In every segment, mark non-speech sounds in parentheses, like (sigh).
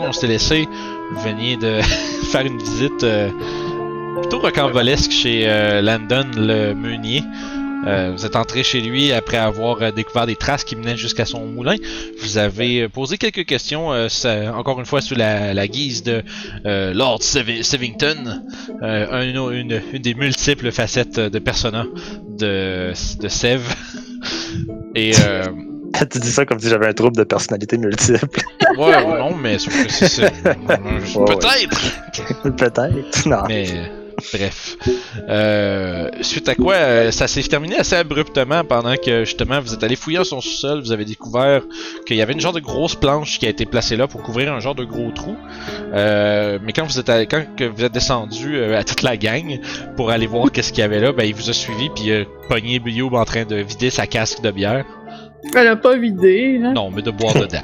fois qu'on s'était laissé, vous veniez de (laughs) faire une visite euh, plutôt rocambolesque chez euh, Landon le meunier. Euh, vous êtes entré chez lui après avoir euh, découvert des traces qui menaient jusqu'à son moulin. Vous avez euh, posé quelques questions, encore une fois sous la, guise de Lord Sevi- Sevington, un- une, des multiples facettes de persona de, de Sev. Et (laughs) tu dis ça comme si j'avais un trouble de personnalité multiple. ouais, ou non, mais sauf que c'est peut-être. Peut-être. Non. Mais bref. Euh, suite à quoi, euh, ça s'est terminé assez abruptement pendant que justement vous êtes allé fouiller son sous-sol, vous avez découvert qu'il y avait une genre de grosse planche qui a été placée là pour couvrir un genre de gros trou. Euh, mais quand vous êtes quand que vous êtes descendu à toute la gang pour aller voir qu'est-ce qu'il y avait là, ben il vous a suivi puis pogné Youb en train de vider sa casque de bière. Elle a pas vidé, hein. Non, mais de boire (laughs) dedans.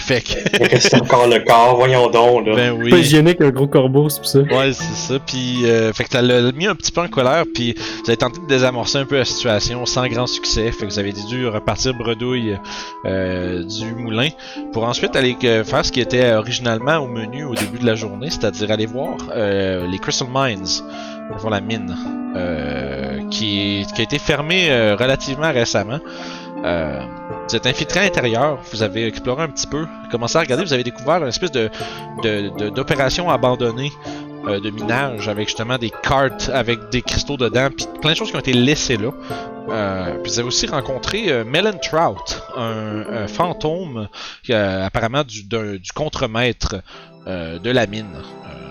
Fait que que c'est encore le corps, voyons donc, là. ben oui. Pas hygiénique, un gros corbeau, c'est pour ça. Ouais, c'est ça. Puis, euh, fait que ça l'a mis un petit peu en colère. Puis, vous avez tenté de désamorcer un peu la situation sans grand succès. Fait que vous avez dû repartir bredouille euh, du moulin pour ensuite aller euh, faire ce qui était originalement au menu au début de la journée, c'est-à-dire aller voir euh, les Crystal Mines, voir la mine, euh, qui, qui a été fermée euh, relativement récemment. Euh, vous êtes infiltré à l'intérieur, vous avez exploré un petit peu, commencé à regarder, vous avez découvert une espèce de d'opération abandonnée euh, de minage avec justement des cartes avec des cristaux dedans, puis plein de choses qui ont été laissées là. Euh, puis vous avez aussi rencontré euh, Melon Trout, un, un fantôme euh, apparemment du, du contremaître euh, de la mine.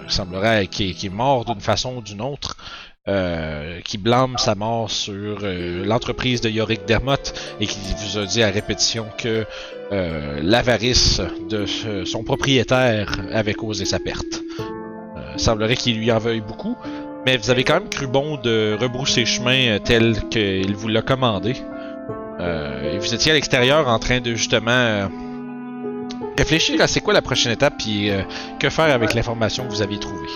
Il semblerait qui, est- qui est mort d'une façon ou d'une autre. Euh, qui blâme sa mort sur euh, l'entreprise de Yorick Dermott et qui vous a dit à répétition que euh, l'avarice de son propriétaire avait causé sa perte. Euh, semblerait qu'il lui en veuille beaucoup, mais vous avez quand même cru bon de rebrousser chemin tel qu'il vous l'a commandé. Et vous étiez à l'extérieur en train de justement réfléchir à c'est quoi la prochaine étape euh, que faire avec l'information que vous aviez trouvée.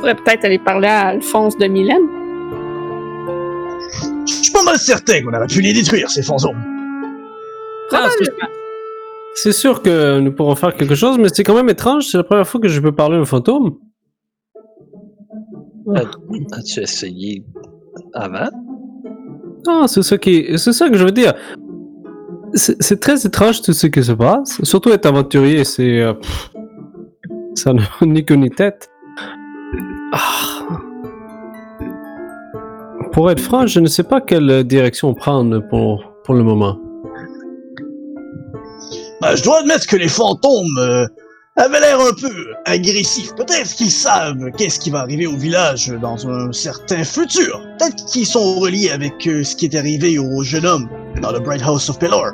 On pourrait peut-être aller parler à Alphonse de Mylène. Je suis pas mal certain qu'on aurait pu les détruire, ces fantômes. Ah, c'est- c'est sûr que nous pourrons faire quelque chose, mais c'est quand même étrange. C'est la première fois que je peux parler à un fantôme. As-tu essayé avant? Ah, c'est ça qui, c'est ça que je veux dire. C'est c'est très étrange tout ce qui se passe. Surtout être aventurier, c'est, euh, pff, ça n'a (laughs) ni queue ni tête. Ah. Pour être franc, je ne sais pas quelle direction prendre pour, pour le moment. Bah, je dois admettre que les fantômes euh, avaient l'air un peu agressifs. Peut-être qu'ils savent qu'est-ce qui va arriver au village dans un certain futur. Peut-être qu'ils sont reliés avec euh, ce qui est arrivé au jeune homme dans le Bright House of Pelor.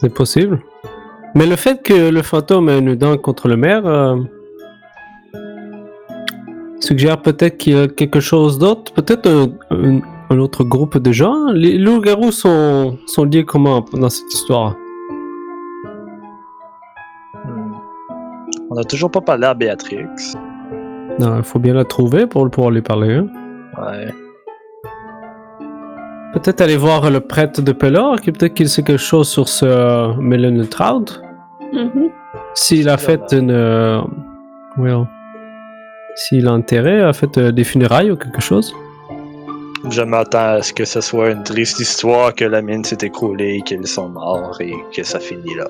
C'est possible. Mais le fait que le fantôme ait une dent contre le maire euh, suggère peut-être qu'il y a quelque chose d'autre, peut-être un, un- un autre groupe de gens. Les loups-garous sont, sont liés comment dans cette histoire? Hmm. On n'a toujours pas parlé à Béatrix. Non, il faut bien la trouver pour pouvoir lui parler. hein. Ouais. Peut-être aller voir le prêtre de Pelor, qui peut-être qu'il sait quelque chose sur ce euh, Melon Trout. Mhm. S'il a fait une. euh, well, S'il a enterré, a fait euh, des funérailles ou quelque chose. Je m'attends à ce que ce soit une triste histoire, que la mine s'est écroulée, qu'ils sont morts et que ça finit là.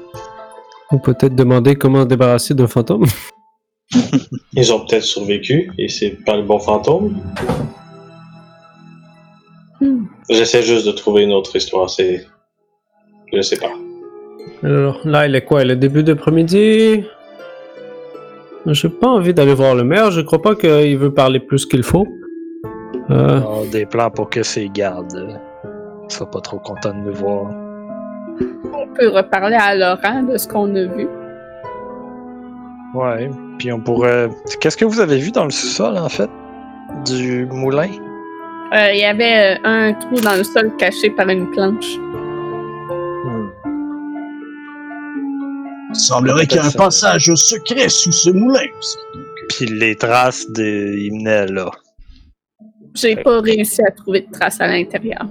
Ou peut-être demander comment se débarrasser d'un fantôme. (laughs) Ils ont peut-être survécu et c'est pas le bon fantôme. Hmm. J'essaie juste de trouver une autre histoire, c'est. Je sais pas. Alors là, il est quoi? Le début d'après-midi? J'ai pas envie d'aller voir le maire, je crois pas qu'il veut parler plus qu'il faut. Euh, On a des plans pour que ces gardes euh, soient pas trop contents de nous voir. On peut reparler à Laurent de ce qu'on a vu. Ouais. Puis on pourrait. Qu'est-ce que vous avez vu dans le sous-sol en fait Du moulin? Euh, Il y avait un trou dans le sol caché par une planche. Il semblerait qu'il y a un passage secret sous ce moulin. Puis les traces de... menaient là. J'ai pas réussi à trouver de traces à l'intérieur.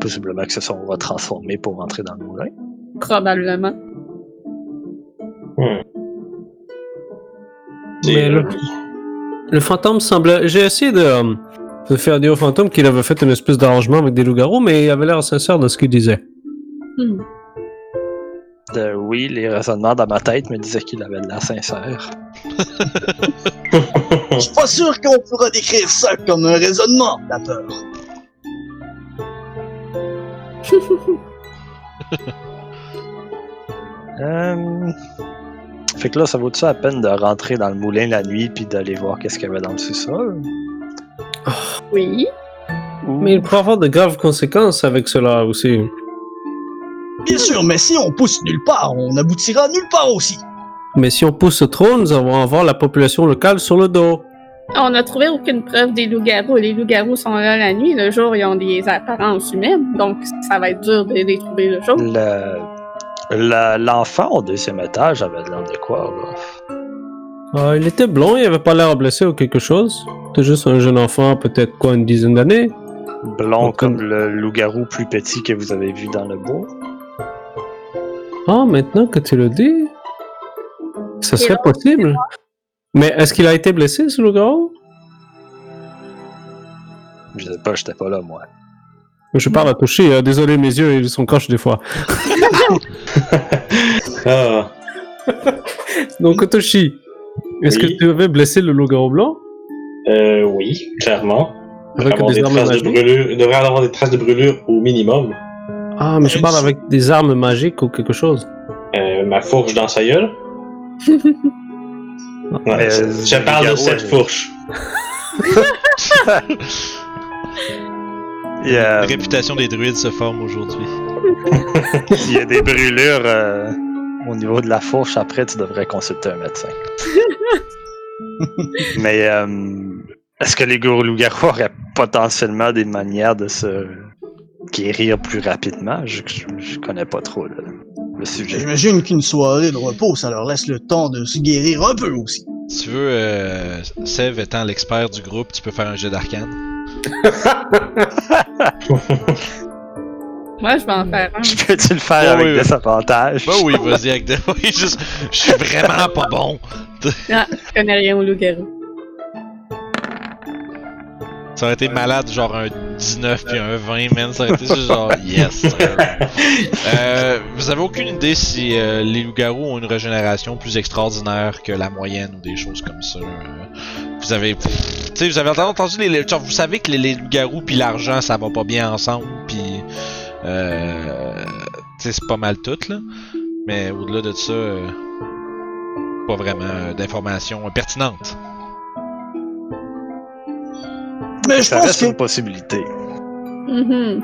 Possiblement que se sont retransformés pour rentrer dans le moulin. Probablement. Hmm. Mais le, le fantôme semblait. J'ai essayé de, euh, de faire dire au fantôme qu'il avait fait une espèce d'arrangement avec des loups-garous, mais il avait l'air sincère de ce qu'il disait. Hmm. Euh, oui, les raisonnements dans ma tête me disaient qu'il avait de l'air sincère. (laughs) Je suis pas sûr qu'on pourra décrire ça comme un raisonnement, la peur. (laughs) Euh... Fait que là, ça vaut-tu la peine de rentrer dans le moulin la nuit puis d'aller voir qu'est-ce qu'il y avait dans le sous-sol? Oui. Ou- Mais il pourrait avoir de graves conséquences avec cela aussi. Bien sûr, mais si on pousse nulle part, on aboutira nulle part aussi. Mais si on pousse trop, nous allons avoir la population locale sur le dos. On n'a trouvé aucune preuve des loups-garous. Les loups-garous sont là la nuit. Le jour, ils ont des apparences humaines. Donc, ça va être dur de les trouver le jour. Le- la- L'enfant au deuxième étage avait l'air de quoi, là? Ah, il était blond, il avait pas l'air blessé ou quelque chose. C'était juste un jeune enfant, peut-être quoi, une dizaine d'années. Blond Donc, comme le loup-garou plus petit que vous avez vu dans le bois. Ah, maintenant que tu le dis, ça serait possible. Mais est-ce qu'il a été blessé, ce loup-garou? Je sais pas, j'étais pas là, moi. Je parle à toucher, euh, désolé, mes yeux, ils sont croches des fois. (laughs) Ah, (laughs) Donc, Toshi, est-ce Oui. que tu avais blessé le loup-garou blanc euh, oui, clairement. Il devrait avec avoir des des armes traces de brûlure. Il devrait avoir des traces de brûlure au minimum. Ah, mais je parle avec des armes magiques ou quelque chose. Euh, ma fourche dans sa gueule. (laughs) Ouais, euh, je parle de cette fourche. Il y a, La réputation des druides se forme aujourd'hui. (laughs) il y a des brûlures euh, au niveau de la fourche. Après, tu devrais consulter un médecin. (laughs) Mais euh, est-ce que les gourous loups-garous auraient potentiellement des manières de se guérir plus rapidement? Je, je, je connais pas trop le, le sujet. J'imagine qu'une soirée de repos, ça leur laisse le temps de se guérir un peu aussi. Si tu veux, euh, Sev étant l'expert du groupe, tu peux faire un jeu d'arcane. (laughs) Moi, je vais en faire un. Je peux-tu le faire Oh, avec oui, des avantages? Bah oui, vas-y avec des. (laughs) Oui, juste. Je suis vraiment pas bon. (laughs) Ah, je connais rien aux loups-garous. Ça aurait été malade, genre un 19 puis un 20, man. Ça aurait été juste genre yes. (laughs) Euh, vous avez aucune idée si euh, les loups-garous ont une régénération plus extraordinaire que la moyenne ou des choses comme ça. euh. vous avez, tu sais, vous avez entendu les, les- genre, vous savez que les, les loups-garous puis l'argent ça va pas bien ensemble, puis c'est pas mal tout là. Mais au-delà de ça, euh, pas vraiment euh, d'informations pertinentes. Mais je Ça pense reste que une possibilité. Mhm.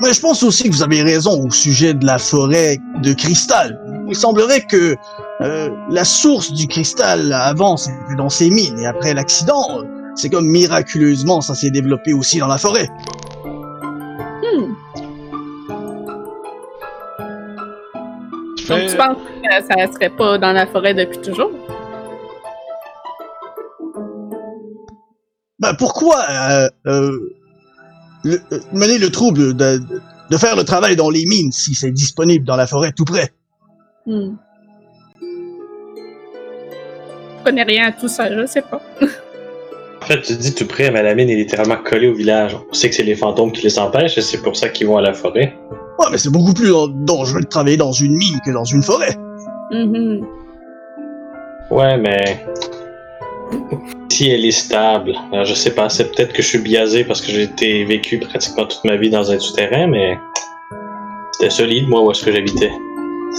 Mais je pense aussi que vous avez raison au sujet de la forêt de cristal. Il semblerait que euh, la source du cristal avant c'était dans ces mines et après l'accident, euh, c'est comme miraculeusement ça s'est développé aussi dans la forêt. Donc, tu penses que ça serait pas dans la forêt depuis toujours? Ben pourquoi euh, euh, le- euh, mener le trouble de faire le travail dans les mines si c'est disponible dans la forêt tout près? Hmm. Je connais rien à tout ça, je sais pas. (laughs) En fait, tu dis tout près, mais la mine est littéralement collée au village. On sait que c'est les fantômes qui les empêchent et c'est pour ça qu'ils vont à la forêt. Ouais, mais c'est beaucoup plus dan- dangereux de travailler dans une mine que dans une forêt. Mhm. Ouais, mais. Si elle est stable. Alors, je sais pas, c'est peut-être que je suis biaisé parce que j'ai été vécu pratiquement toute ma vie dans un souterrain, mais. C'était solide, moi, où est-ce que j'habitais.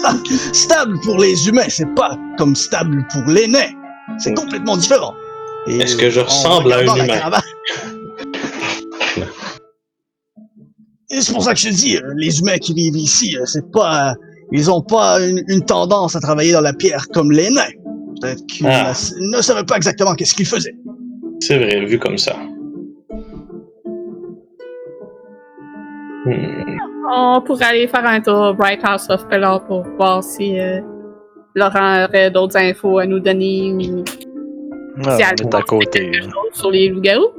(laughs) Stable pour les humains, c'est pas comme stable pour les nains. C'est Mm. complètement différent. Et Est-ce que je ressemble à un humain? (laughs) c'est pour ça que je te dis, euh, les humains qui vivent ici, euh, c'est pas, euh, ils ont pas une, une tendance à travailler dans la pierre comme les nains. Peut-être qu'ils Ah. ne- savaient pas exactement qu'est-ce qu'ils faisaient. C'est vrai, vu comme ça. Hmm. On pourrait aller faire un tour au Bright House of Color pour voir si euh, Laurent aurait d'autres infos à nous donner ou Ah, si est à côté. quelque chose sur les loups-garous.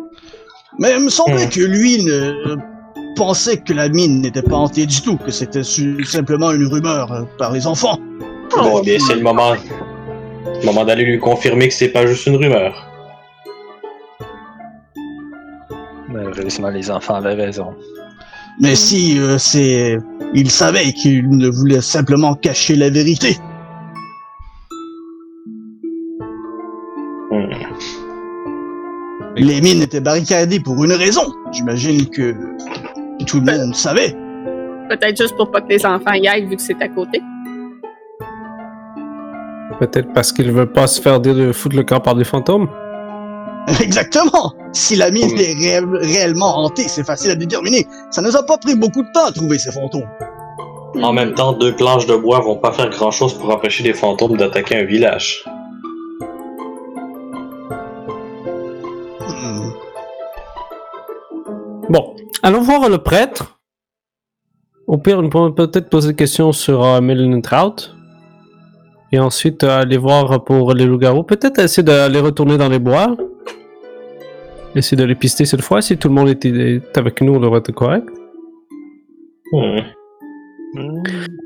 Mais il me semblait Hmm. que lui ne pensait que la mine n'était pas hantée du tout, que c'était su- simplement une rumeur euh, par les enfants. Bon, bien, c'est le moment, le moment d'aller lui confirmer que c'est pas juste une rumeur. Malheureusement, les enfants avaient raison. Mais si euh, c'est... Il savait qu'il ne voulait simplement cacher la vérité. Hmm. Les mines étaient barricadées pour une raison. J'imagine que tout le monde savait. Peut-être juste pour pas que les enfants y aillent vu que c'est à côté. Peut-être parce qu'ils veulent pas se faire dire de foutre le camp par des fantômes. (laughs) Exactement. Si la mine est réel- réellement hantée, c'est facile à déterminer. Ça nous a pas pris beaucoup de temps à trouver ces fantômes. En même temps, deux planches de bois vont pas faire grand chose pour empêcher les fantômes d'attaquer un village. Hmm. Bon, allons voir le prêtre. Au pire, on peut peut-être poser des questions sur euh, Melon Trout. Et ensuite, euh, aller voir pour les loups-garous. Peut-être essayer d'aller retourner dans les bois. Essayer de les pister cette fois. Si tout le monde était, est avec nous, on aurait été correct. Hmm.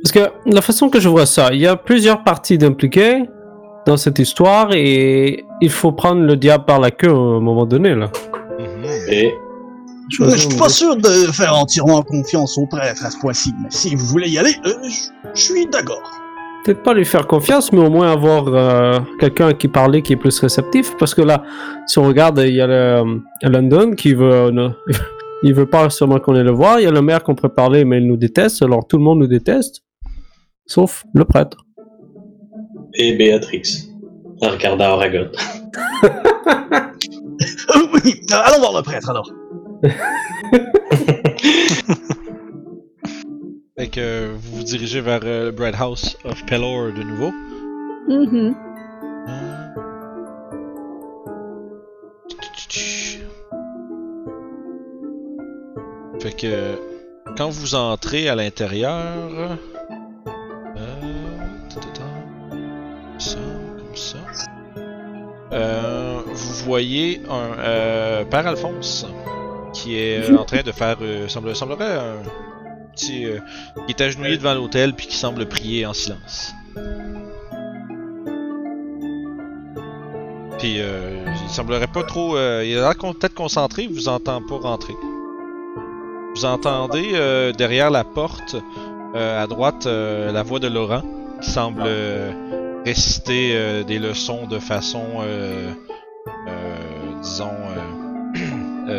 Parce que la façon que je vois ça, il y a plusieurs parties impliquées dans cette histoire et il faut prendre le diable par la queue à un moment donné. Là. Mhm. Et Je suis pas sûr de faire entièrement confiance au prêtre à ce point-ci, mais si vous voulez y aller, euh, je je suis d'accord. Peut-être pas lui faire confiance, mais au moins avoir euh, quelqu'un à qui parler qui est plus réceptif. Parce que là, si on regarde, il y a le, euh, London qui veut. ne- (laughs) il veut pas seulement qu'on aille le voir. Il y a le maire qu'on pourrait parler, mais il nous déteste. Alors tout le monde nous déteste. Sauf le prêtre. et Béatrix. En regardant Aragon. Euh, (laughs) oui, euh, allons voir le prêtre alors. (laughs) Fait que euh, vous vous dirigez vers euh, le Bright House of Pelor de nouveau. Mhm. Fait que quand vous entrez à l'intérieur, euh, ça, comme ça, euh, vous voyez un euh, père Alphonse qui est euh, en train de faire, euh, semble, semblerait un petit, euh, qui est agenouillé devant l'hôtel puis qui semble prier en silence. Puis il semblerait pas trop, il a l'air peut-être concentré, vous entend pas rentrer. Vous entendez derrière la porte, à droite, la voix de Laurent, qui semble réciter des leçons de façon, disons,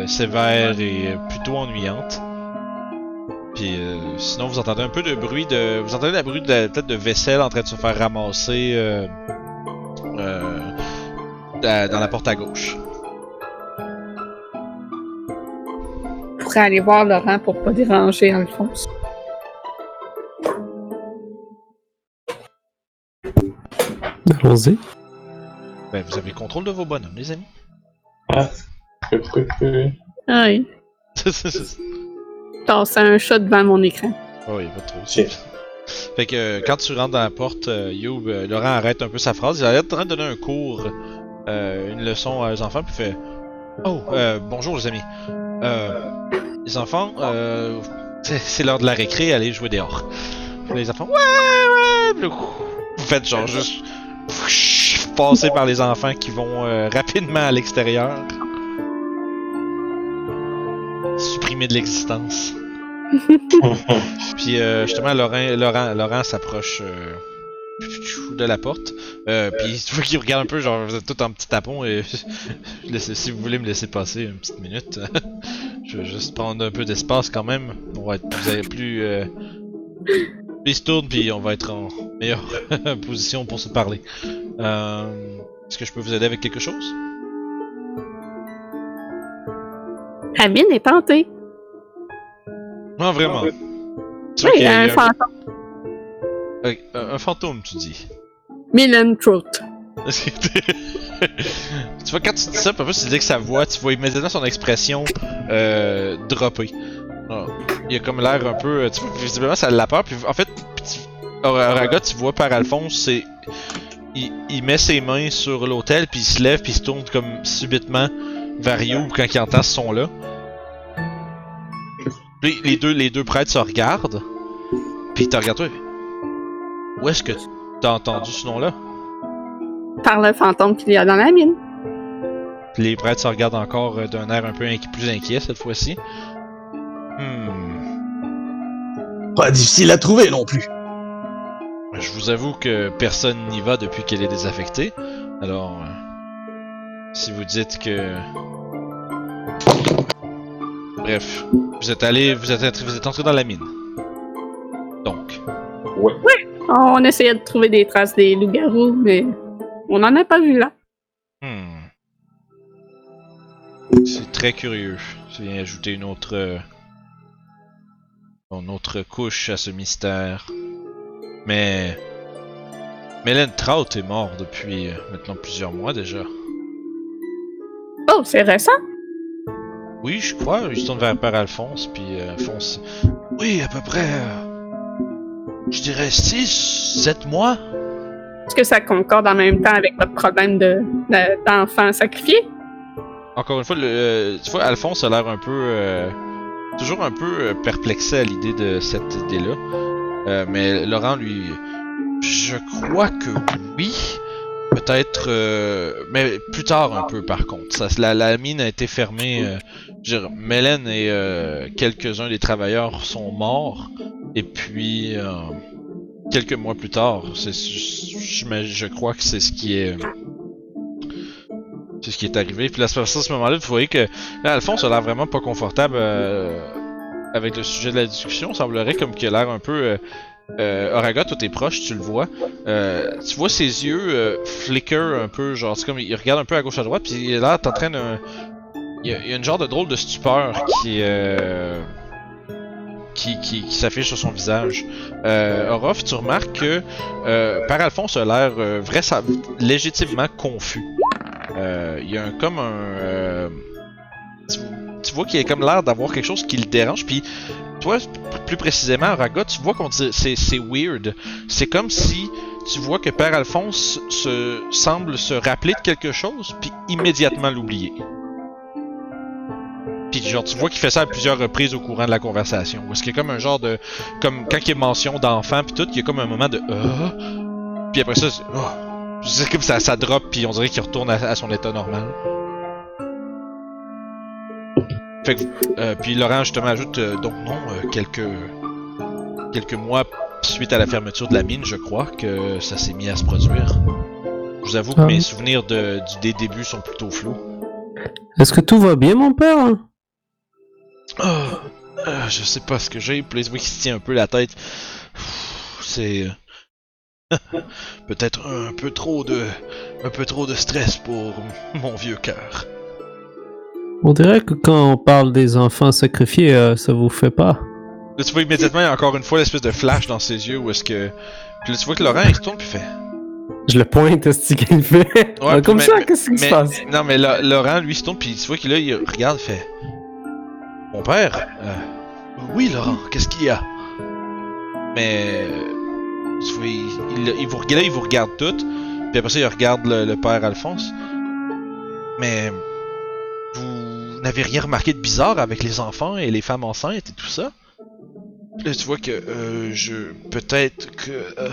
euh, sévère et plutôt ennuyante. Puis euh, sinon, vous entendez un peu de bruit de, vous entendez la bruit de la- peut-être de vaisselle en train de se faire ramasser euh, euh, dans dans la porte à gauche. Je pourrais aller voir Laurent pour pas déranger Alphonse. Allons-y. Ben, vous avez contrôle de vos bonhommes, les amis. Ah oui. (laughs) Tasser un chat devant mon écran. Oh, il va trop. Fait que euh, quand tu rentres dans la porte, euh, Youb, euh, Laurent arrête un peu sa phrase. Il l'air en train de donner un cours, euh, une leçon aux enfants, puis il fait Oh, euh, bonjour les amis. Euh, les enfants, euh, c'est- l'heure de la récré, allez jouer dehors. Puis les enfants, ouais, ouais. Vous faites genre juste passer par les enfants qui vont euh, rapidement à l'extérieur. De l'existence. (laughs) Puis euh, justement, Laurent, Laurent, Laurent s'approche euh, de la porte. Euh, puis tu vois qu'il regarde un peu, genre vous êtes tout en petit tapon et (laughs) laissez- si vous voulez me laisser passer une petite minute, (laughs) je vais juste prendre un peu d'espace quand même. On va être vous avez plus. Euh... Puis il se tourne puis on va être en meilleure position pour se parler. Euh, Est-ce que je peux vous aider avec quelque chose? La mine est tentée. Non, vraiment. Tu Oui, y a- un il fantôme. un, un- fantôme, tu dis. Millen Truth. (laughs) (laughs) tu vois, quand tu dis ça, plus, tu dis que sa voix, tu vois immédiatement son expression euh, dropper. Ah, il a comme l'air un peu. Tu vois, visiblement, ça l'a peur. Puis en fait, Or- Oraga, tu vois par Alphonse, c'est. Il, il met ses mains sur l'autel, puis il se lève, puis il se tourne comme subitement vers Youb quand il entend ce son-là. Puis les deux, les deux prêtres se regardent. Puis ils te regardent toi. Où est-ce que t'as entendu ce nom-là? Par le fantôme qu'il y a dans la mine. Puis les prêtres se regardent encore euh, d'un air un peu inqui- plus inquiet cette fois-ci. Hmm. Pas difficile à trouver non plus. Je vous avoue que personne n'y va depuis qu'elle est désaffectée. Alors, euh, si vous dites que... Bref, vous êtes allé, vous êtes, entré- vous êtes entré dans la mine. Donc, On essayait de trouver des traces des loups-garous, mais on n'en a pas vu là. hmm. C'est très curieux. Ça vient ajouter une autre, euh, une autre couche à ce mystère. Mais, Mélène Trout est mort depuis euh, maintenant plusieurs mois déjà. Oh, c'est récent? Oui, je crois. Il se tourne vers Père Alphonse, puis euh, Alphonse. Oui, à peu près. euh, je dirais 6, 7 mois. Est-ce que ça concorde en même temps avec votre problème de, de- d'enfants sacrifiés? Encore une fois, le, euh, tu vois, Alphonse a l'air un peu. toujours un peu perplexé à l'idée de cette idée-là. Mais Laurent, lui. Je crois que oui. Peut-être. euh, mais plus tard un peu, par contre. Ça, la, la mine a été fermée. euh, je dire, Mélène et euh, quelques-uns des travailleurs sont morts. Et puis. euh, quelques mois plus tard, c'est, je, je- crois que c'est ce qui est. C'est ce qui est arrivé. Puis là, à ce moment-là, vous voyez que là, Alphonse a l'air vraiment pas confortable euh, avec le sujet de la discussion. Il semblerait comme qu'il a l'air un peu. Euh, Oraga, toi t'es proche, tu le vois. Euh, tu vois ses yeux euh, flicker un peu, genre c'est comme il regarde un peu à gauche à droite, puis est là, train de. Il y, a, il y a une genre de drôle de stupeur qui euh, qui, qui, s'affiche sur son visage. Euh, Orof, tu remarques que euh, Père Alphonse a l'air légitimement confus. Il y a un, comme un. tu, tu vois qu'il a comme l'air d'avoir quelque chose qui le dérange. Puis, toi, plus précisément, Raga, tu vois qu'on c'est c'est weird. C'est comme si tu vois que Père Alphonse se semble se rappeler de quelque chose, puis immédiatement l'oublier. Puis genre, tu vois qu'il fait ça à plusieurs reprises au courant de la conversation. Est-ce qu'il y a comme un genre de... Comme quand il y a mention d'enfant, puis tout, il y a comme un moment de... Euh, puis après ça, c'est... Oh, c'est comme ça, ça drop, puis on dirait qu'il retourne à son état normal. Fait que, euh, puis Laurent justement ajoute euh, donc non euh, quelques quelques mois suite à la fermeture de la mine, je crois que ça s'est mis à se produire. Je vous avoue que Ah. mes souvenirs de, du, des débuts sont plutôt flous. Est-ce que tout va bien, mon père euh, je sais pas ce que j'ai, puis vois qu'il se tient un peu la tête. C'est (laughs) peut-être un peu trop de un peu trop de stress pour mon vieux cœur. On dirait que quand on parle des enfants sacrifiés, euh, ça vous fait pas. Là, tu vois immédiatement, il y a encore une fois l'espèce de flash dans ses yeux où est-ce que. Puis là, tu vois que Laurent, il se tourne puis il fait. (laughs) Je le pointe, est-ce qu'il fait? Ouais, Euh, Comme mais- ça, qu'est-ce qui se passe? Non, mais là, Laurent, lui, il se tourne puis tu vois qu'il là, il regarde, il fait. Mon père euh, Oui, Laurent, qu'est-ce qu'il y a? Mais. Tu vois, il, il, il vous, là, il vous regarde toutes, puis après ça, il regarde le, le père Alphonse. Mais. Vous n'avez rien remarqué de bizarre avec les enfants et les femmes enceintes et tout ça? Puis Là, tu vois que euh, je. Peut-être que. euh,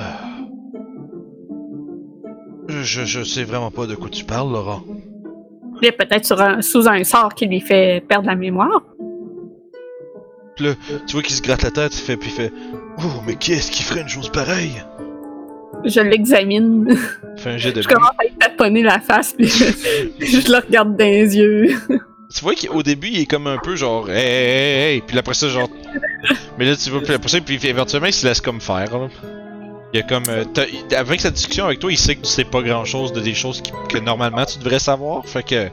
je, je sais vraiment pas de quoi tu parles, Laurent. Il est peut-être sur un- sous un sort qui lui fait perdre la mémoire. Tu vois qu'il se gratte la tête, il fait, puis il fait Oh, mais qui est-ce qui ferait une chose pareille? Je l'examine. Il fait un jet de Je commence à lui taponner la face, puis je, (laughs) je le regarde dans les yeux. Tu vois qu'au début, il est comme un peu genre Hey, hey, hey, puis après ça, genre. mais là, tu vois, puis après ça, puis éventuellement, il se laisse comme faire, là. Il y a comme. euh, avec sa discussion avec toi, il sait que tu sais pas grand chose de des choses qui- que normalement tu devrais savoir. Fait que.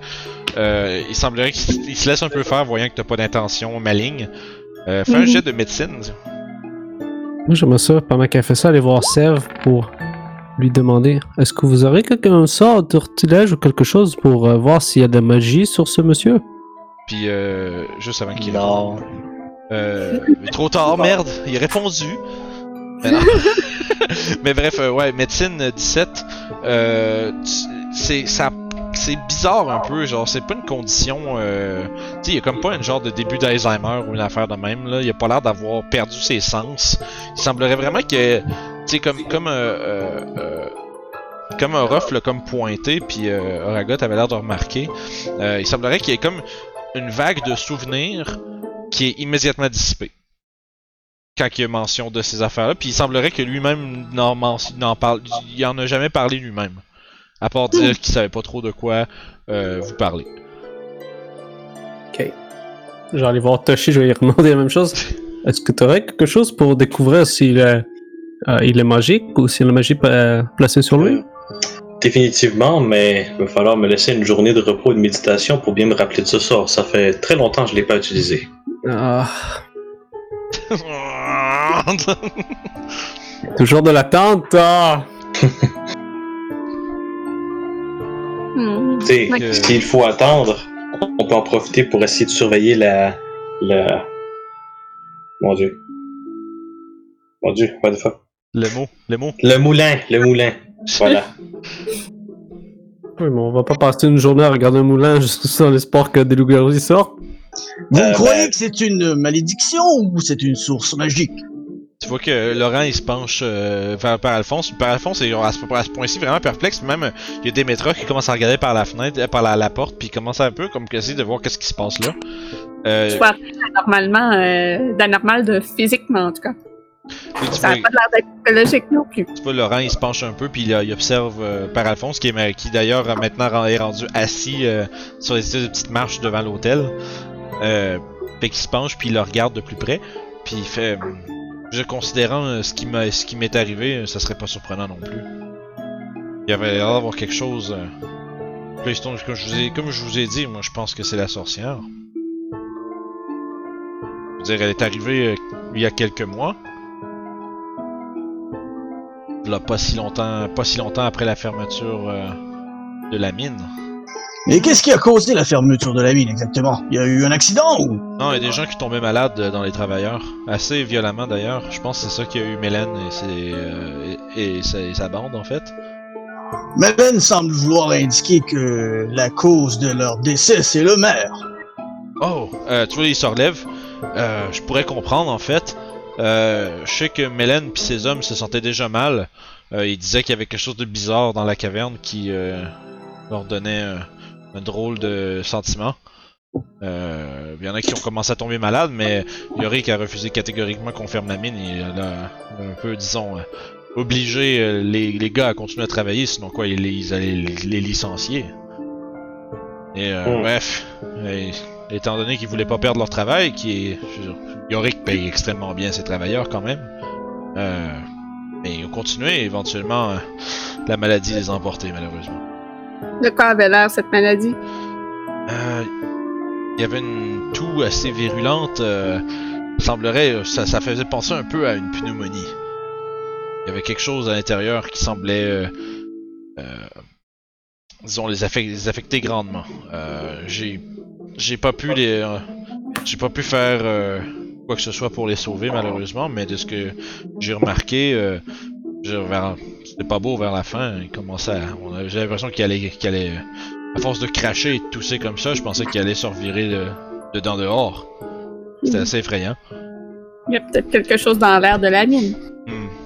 euh, il semblerait qu'il il se laisse un peu faire, voyant que t'as pas d'intention maligne. Euh, fais un Mhm. jet de médecine. Moi, j'aimerais ça, pendant qu'elle fait ça, aller voir Serve pour lui demander est-ce que vous aurez quelqu'un sort d'ortilège ou quelque chose pour euh, voir s'il y a de la magie sur ce monsieur? Puis, euh, juste avant qu'il Non. Euh, mais trop tard, merde, il a répondu. Mais non. (laughs) mais bref, euh, ouais, médecine euh, 17, euh, c'est ça, c'est bizarre un peu, genre c'est pas une condition, euh, tu sais, il y a comme pas un genre de début d'Alzheimer ou une affaire de même là. Il a pas l'air d'avoir perdu ses sens. Il semblerait vraiment que, sais, comme comme euh, euh, euh, comme un rough comme pointé, puis euh, Oragot avait l'air de remarquer. il semblerait qu'il y ait comme une vague de souvenirs qui est immédiatement dissipée quand il y a mention de ces affaires-là. Puis il semblerait que lui-même n'en, parle, il en a jamais parlé lui-même. À part dire qu'il savait pas trop de quoi vous parler. Ok. Je vais aller voir Toshi, je vais lui demander la même chose. Est-ce que tu aurais quelque chose pour découvrir s'il est, euh, il est magique ou si la magie est euh, placée sur lui? Définitivement, mais il va falloir me laisser une journée de repos et de méditation pour bien me rappeler de ce sort. Ça fait très longtemps que je l'ai pas utilisé. Ah, (laughs) toujours de l'attente. Ah. Hmm. Tu sais, Ok. s'il faut attendre, on peut en profiter pour essayer de surveiller la. la... Mon dieu. Mon dieu, what the fuck. Le mot, le mot. Le moulin, le moulin. Voilà. Oui, mais on va pas passer une journée à regarder un moulin juste dans l'espoir que des loups-garous y sortent. Vous Euh, croyez ben- que c'est une malédiction ou c'est une source magique? Tu vois que Laurent il se penche euh, vers par Alphonse. Par Alphonse est à ce, à ce point-ci vraiment perplexe. Même euh, il y a Démétra qui commence à regarder par la fenêtre, euh, par la, la porte, puis il commence un peu comme essayer de voir qu'est-ce qui se passe là. Euh, Tu vois rien d'anormalement, euh, d'anormal de physiquement, en tout cas. Puis tu Ça n'a pas l'air psychologique non plus. Tu vois, Laurent, il se penche un peu, puis il, il observe euh, Père Alphonse, qui, est, qui d'ailleurs euh, maintenant est rendu assis euh, sur les espèces de petites marches devant l'hôtel. Euh, fait qu'il se penche, puis il le regarde de plus près, puis il fait... hum, Je considérant euh, ce qui m'a- ce qui m'est arrivé, euh, ça serait pas surprenant non plus. Il y avait l'air d'avoir quelque chose... Euh... puis comme, je vous ai, comme je vous ai dit, moi je pense que c'est la sorcière. Je veux dire, elle est arrivée euh, il y a quelques mois. Là, pas si longtemps, pas si longtemps après la fermeture euh, de la mine. Et qu'est-ce qui a causé la fermeture de la mine exactement? Il y a eu un accident ou? Non, il y a des gens qui tombaient malades euh, dans les travailleurs, assez violemment d'ailleurs. Je pense que c'est ça qui a eu Mélène et, ses, euh, et, et sa, et sa bande en fait. Mellen semble vouloir indiquer que la cause de leur décès, c'est le maire. Oh, tu vois, il se relève. Je pourrais comprendre en fait. Euh, je sais que Mélène puis ses hommes se sentaient déjà mal. Euh, ils disaient qu'il y avait quelque chose de bizarre dans la caverne qui euh, leur donnait euh, un drôle de sentiment. Euh, Il y en a qui ont commencé à tomber malades, mais Yorick a refusé catégoriquement qu'on ferme la mine. Il a, un peu, disons, euh, obligé euh, les, les gars à continuer à travailler, sinon quoi, ils, ils allaient les, les licencier. Et euh, Hmm. bref, et- étant donné qu'ils voulaient pas perdre leur travail, qui est, Yorick paye extrêmement bien ses travailleurs quand même. Euh, mais ils ont continué, éventuellement, euh, la maladie les a emportés malheureusement. De quoi avait l'air cette maladie? Euh, il y avait une toux assez virulente. semblerait, ça, ça faisait penser un peu à une pneumonie. Il y avait quelque chose à l'intérieur qui semblait, disons, les, affec- les affecter grandement. Euh, j'ai, j'ai pas pu les, euh, j'ai pas pu faire euh, quoi que ce soit pour les sauver malheureusement, mais de ce que j'ai remarqué, euh, c'était pas beau vers la fin. Il commençait, à, on avait- j'ai l'impression qu'il allait, qu'il allait à force de cracher et de tousser comme ça, je pensais qu'il allait se revirer de, dedans dehors. C'était assez effrayant. Il y a peut-être quelque chose dans l'air de la mine.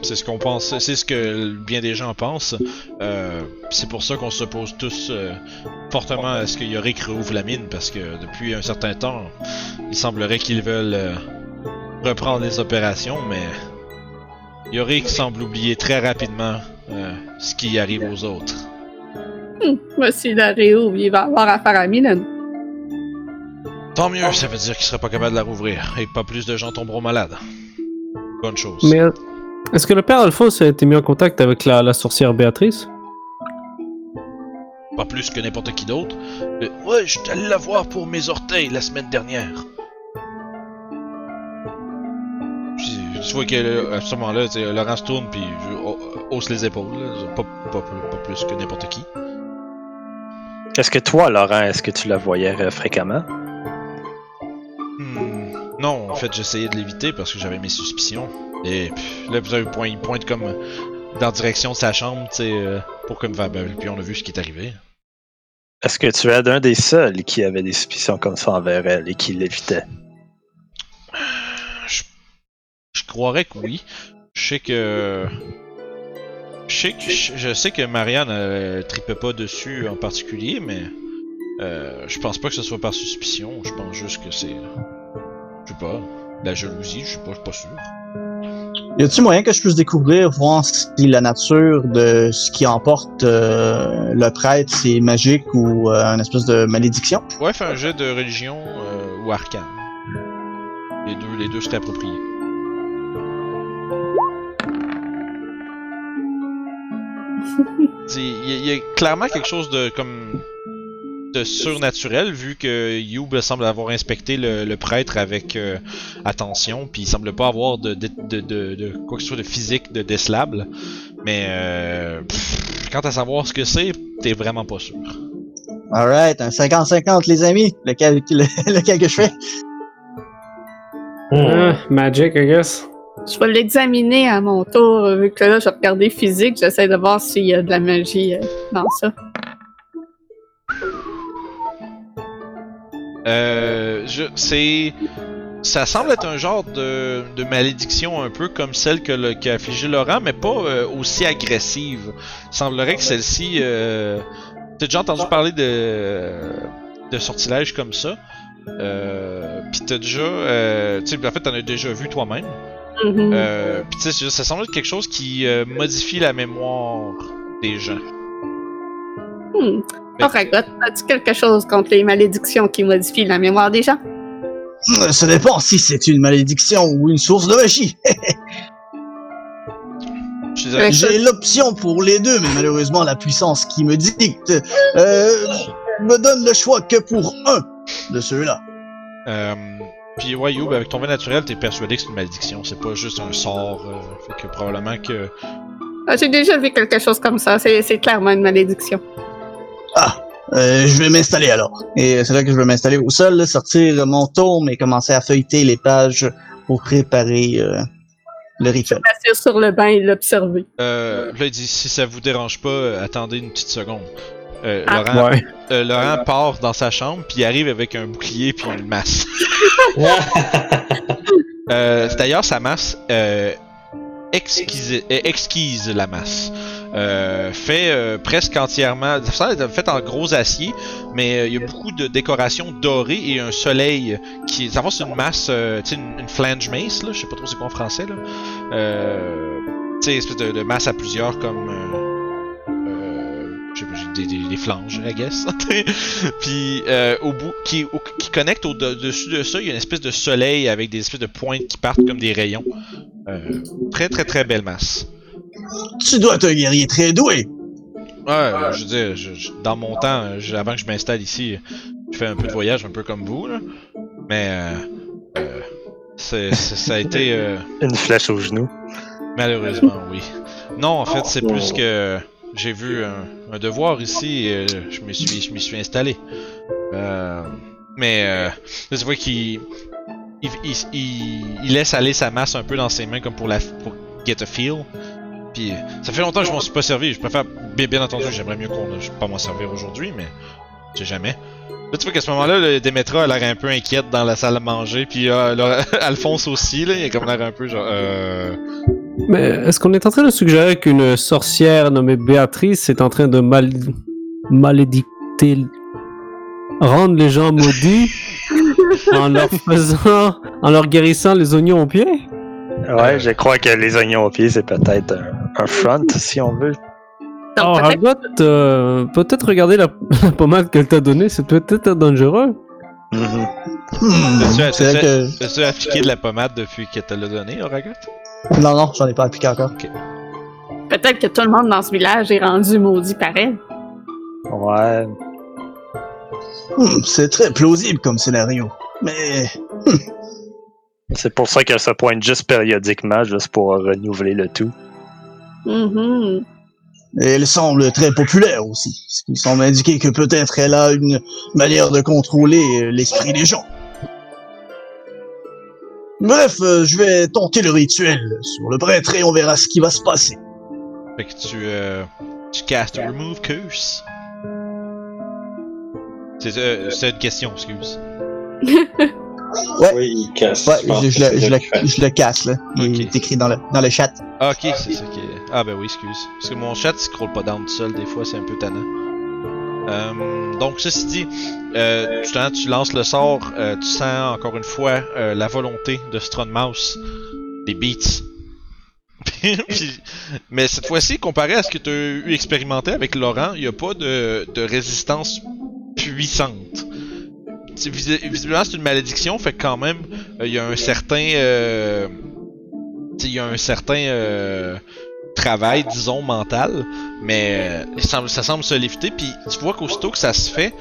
Hmm, C'est ce qu'on pense, c'est ce que bien des gens pensent. Euh, c'est pour ça qu'on s'oppose tous euh, fortement à ce que Yorick réouvre la mine, parce que depuis un certain temps, il semblerait qu'ils veulent euh, reprendre les opérations, mais Yorick semble oublier très rapidement euh, ce qui arrive aux autres. Hum, Voici la réouvre, il va avoir affaire à Milan. Tant mieux, ça veut dire qu'il serait pas capable de la rouvrir, et que pas plus de gens tomberont malades. Bonne chose. Mais est-ce que le père Alphonse a été mis en contact avec la, la sorcière Béatrice? Pas plus que n'importe qui d'autre. Euh, ouais, je suis allé la voir pour mes orteils la semaine dernière. Tu vois que là, à ce moment-là, Laurent se tourne puis je- ha- hausse les épaules. là. Pas, pas- pas plus que n'importe qui. Est-ce que toi, Laurent, est-ce que tu la voyais euh, fréquemment? Hmm, Non, en fait, j'essayais de l'éviter parce que j'avais mes suspicions. Et puis, là, vous avez point, il pointe comme dans la direction de sa chambre, tu sais, euh, pour comme ben, puis on a vu ce qui est arrivé. Est-ce que tu es un des seuls qui avait des suspicions comme ça envers elle et qui l'évitait? Je, je croirais que oui. Je sais que. Je sais que, je, je sais que Marianne euh, tripait pas dessus en particulier, mais. Euh, je pense pas que ce soit par suspicion. Je pense juste que c'est. Je sais pas. La jalousie, je sais pas, je suis pas sûr. Y a-t-il moyen que je puisse découvrir, voir si la nature de ce qui emporte euh, le prêtre, c'est magique ou euh, une espèce de malédiction? Ouais, fais un jet de religion euh, ou arcane. Les deux, les deux (laughs) c'est approprié. Il y, a- y a clairement quelque chose de comme de surnaturel vu que Youb semble avoir inspecté le, le prêtre avec euh, attention, puis il semble pas avoir de, de, de, de- de quoi que ce soit de physique de décelable. Mais euh, pff, quant à savoir ce que c'est, t'es vraiment pas sûr. Alright, un 50-50 les amis, lequel, le- (laughs) lequel que je fais? Hmm. Ah, magic, I guess. Je vais l'examiner à mon tour, vu que là, je vais regarder physique. J'essaie de voir s'il y a de la magie euh, dans ça. C'est, ça semble être un genre de, de malédiction un peu comme celle que le, qui a affligé Laurent, mais pas euh, aussi agressive. Il semblerait que celle-ci, euh, t'as déjà entendu parler de de sortilèges comme ça. Euh, puis t'as déjà, euh, tu sais, en fait, t'en as déjà vu toi-même. Mhm. Euh, puis tu sais, ça semble être quelque chose qui modifie la mémoire des gens. Hmm. Mais- Oh, Ragot, as-tu quelque chose contre les malédictions qui modifient la mémoire des gens? Euh, Ça dépend si c'est une malédiction ou une source de magie. (laughs) J'ai l'option pour les deux, mais malheureusement la puissance qui me dicte euh, me donne le choix que pour un de ceux-là. Euh, puis ouais, Youb, avec ton vin naturel, t'es persuadé que c'est une malédiction, c'est pas juste un sort. euh, fait que probablement que. Ah, J'ai déjà vu quelque chose comme ça. C'est c'est clairement une malédiction. Euh, je vais m'installer alors. Et c'est là que je vais m'installer au sol, là, sortir mon tome et commencer à feuilleter les pages pour préparer euh, le rituel. M'asseoir sur le banc et l'observer. Euh, là, il dit si ça vous dérange pas, euh, attendez une petite seconde. Euh, Ah. Laurent, Ouais. euh, Laurent part dans sa chambre, puis il arrive avec un bouclier puis une masse. (laughs) Euh, D'ailleurs, sa masse euh, exquise, euh, exquise la masse. Euh, fait euh, presque entièrement, ça est fait en gros acier, mais il y a beaucoup de décorations dorées et un soleil qui, ça c'est une masse, tu sais, une, flange mace là, je sais pas trop c'est quoi en français là, tu sais, espèce de, masse à plusieurs comme, je sais pas, des, des, flanges, I guess. (laughs) Puis au bout, qui, connecte au de- dessus de ça, il y a une espèce de soleil avec des espèces de pointes qui partent comme des rayons. Euh, très très très belle masse. Tu dois être un guerrier très doué. Ouais, euh, je veux dire, je- je- dans mon temps, euh, je- avant que je m'installe ici, je fais un peu de voyage, un peu comme vous, là. Mais euh, euh, c'est- c'est- ça a été euh, Une flèche au genou. malheureusement, oui. Non, en fait, c'est plus que j'ai vu un, un devoir ici et je me suis, je m'y suis installé. Euh, mais euh, tu vois qu'il il, il, il- il laisse aller sa masse un peu dans ses mains comme pour la pour get a feel. Puis ça fait longtemps que je m'en suis pas servi. Je préfère bien, entendu, j'aimerais mieux qu'on ne pas m'en servir aujourd'hui, mais je sais jamais. Là, tu vois qu'à ce moment-là, Demetra a l'air un peu inquiète dans la salle à manger, puis euh, là, (laughs) Alphonse aussi, là, il a comme l'air un peu genre. Euh... Mais est-ce qu'on est en train de suggérer qu'une sorcière nommée Béatrice est en train de mal... malédicter, rendre les gens maudits? (laughs) en leur faisant, en leur guérissant les oignons aux pieds Ouais, je crois que les oignons au pied, c'est peut-être un, un front, si on veut. Donc, Oh, peut-être euh, peut-être regarder la, la pommade qu'elle t'a donnée, c'est peut-être dangereux. Mhm. Hmm, T'as-tu- c'est vrai que... T'as-tu appliqué de la pommade depuis qu'elle te l'a donné, Oragot? Non, non, j'en ai pas appliqué encore. peut-être que tout le monde dans ce village est rendu maudit par elle. Ouais. Hmm, c'est très plausible comme scénario. Mais C'est pour ça qu'elle se pointe juste périodiquement, juste pour renouveler le tout. Mhm. elle semble très populaire aussi. Ce qui semble indiquer que peut-être elle a une manière de contrôler l'esprit des gens. Bref, euh, je vais tenter le rituel sur le prêtre et on verra ce qui va se passer. Fait que tu, euh, tu castes Remove Curse. C'est euh, c'est une question, excuse. (laughs) Ouais. Oui, il casse. Ouais, je, le, je, le, je le casse, là. Il Ok. est écrit dans le, dans le chat. Ah, ok, c'est ça qui est. Ah, ben oui, excuse. Parce que mon chat il scroll pas down tout seul, des fois, c'est un peu tannant. Euh, donc, ceci dit, euh, justement, tu lances le sort, euh, tu sens encore une fois euh, la volonté de Strongmouse, des beats. (laughs) Puis- mais cette fois-ci, comparé à ce que tu as eu expérimenté avec Laurent, il n'y a pas de, de résistance puissante. Visiblement, c'est une malédiction, fait que quand même, euh, il y a un certain. euh, il y a un certain euh, travail, disons, mental, mais ça semble se lifter, puis tu vois qu'aussitôt que ça se fait,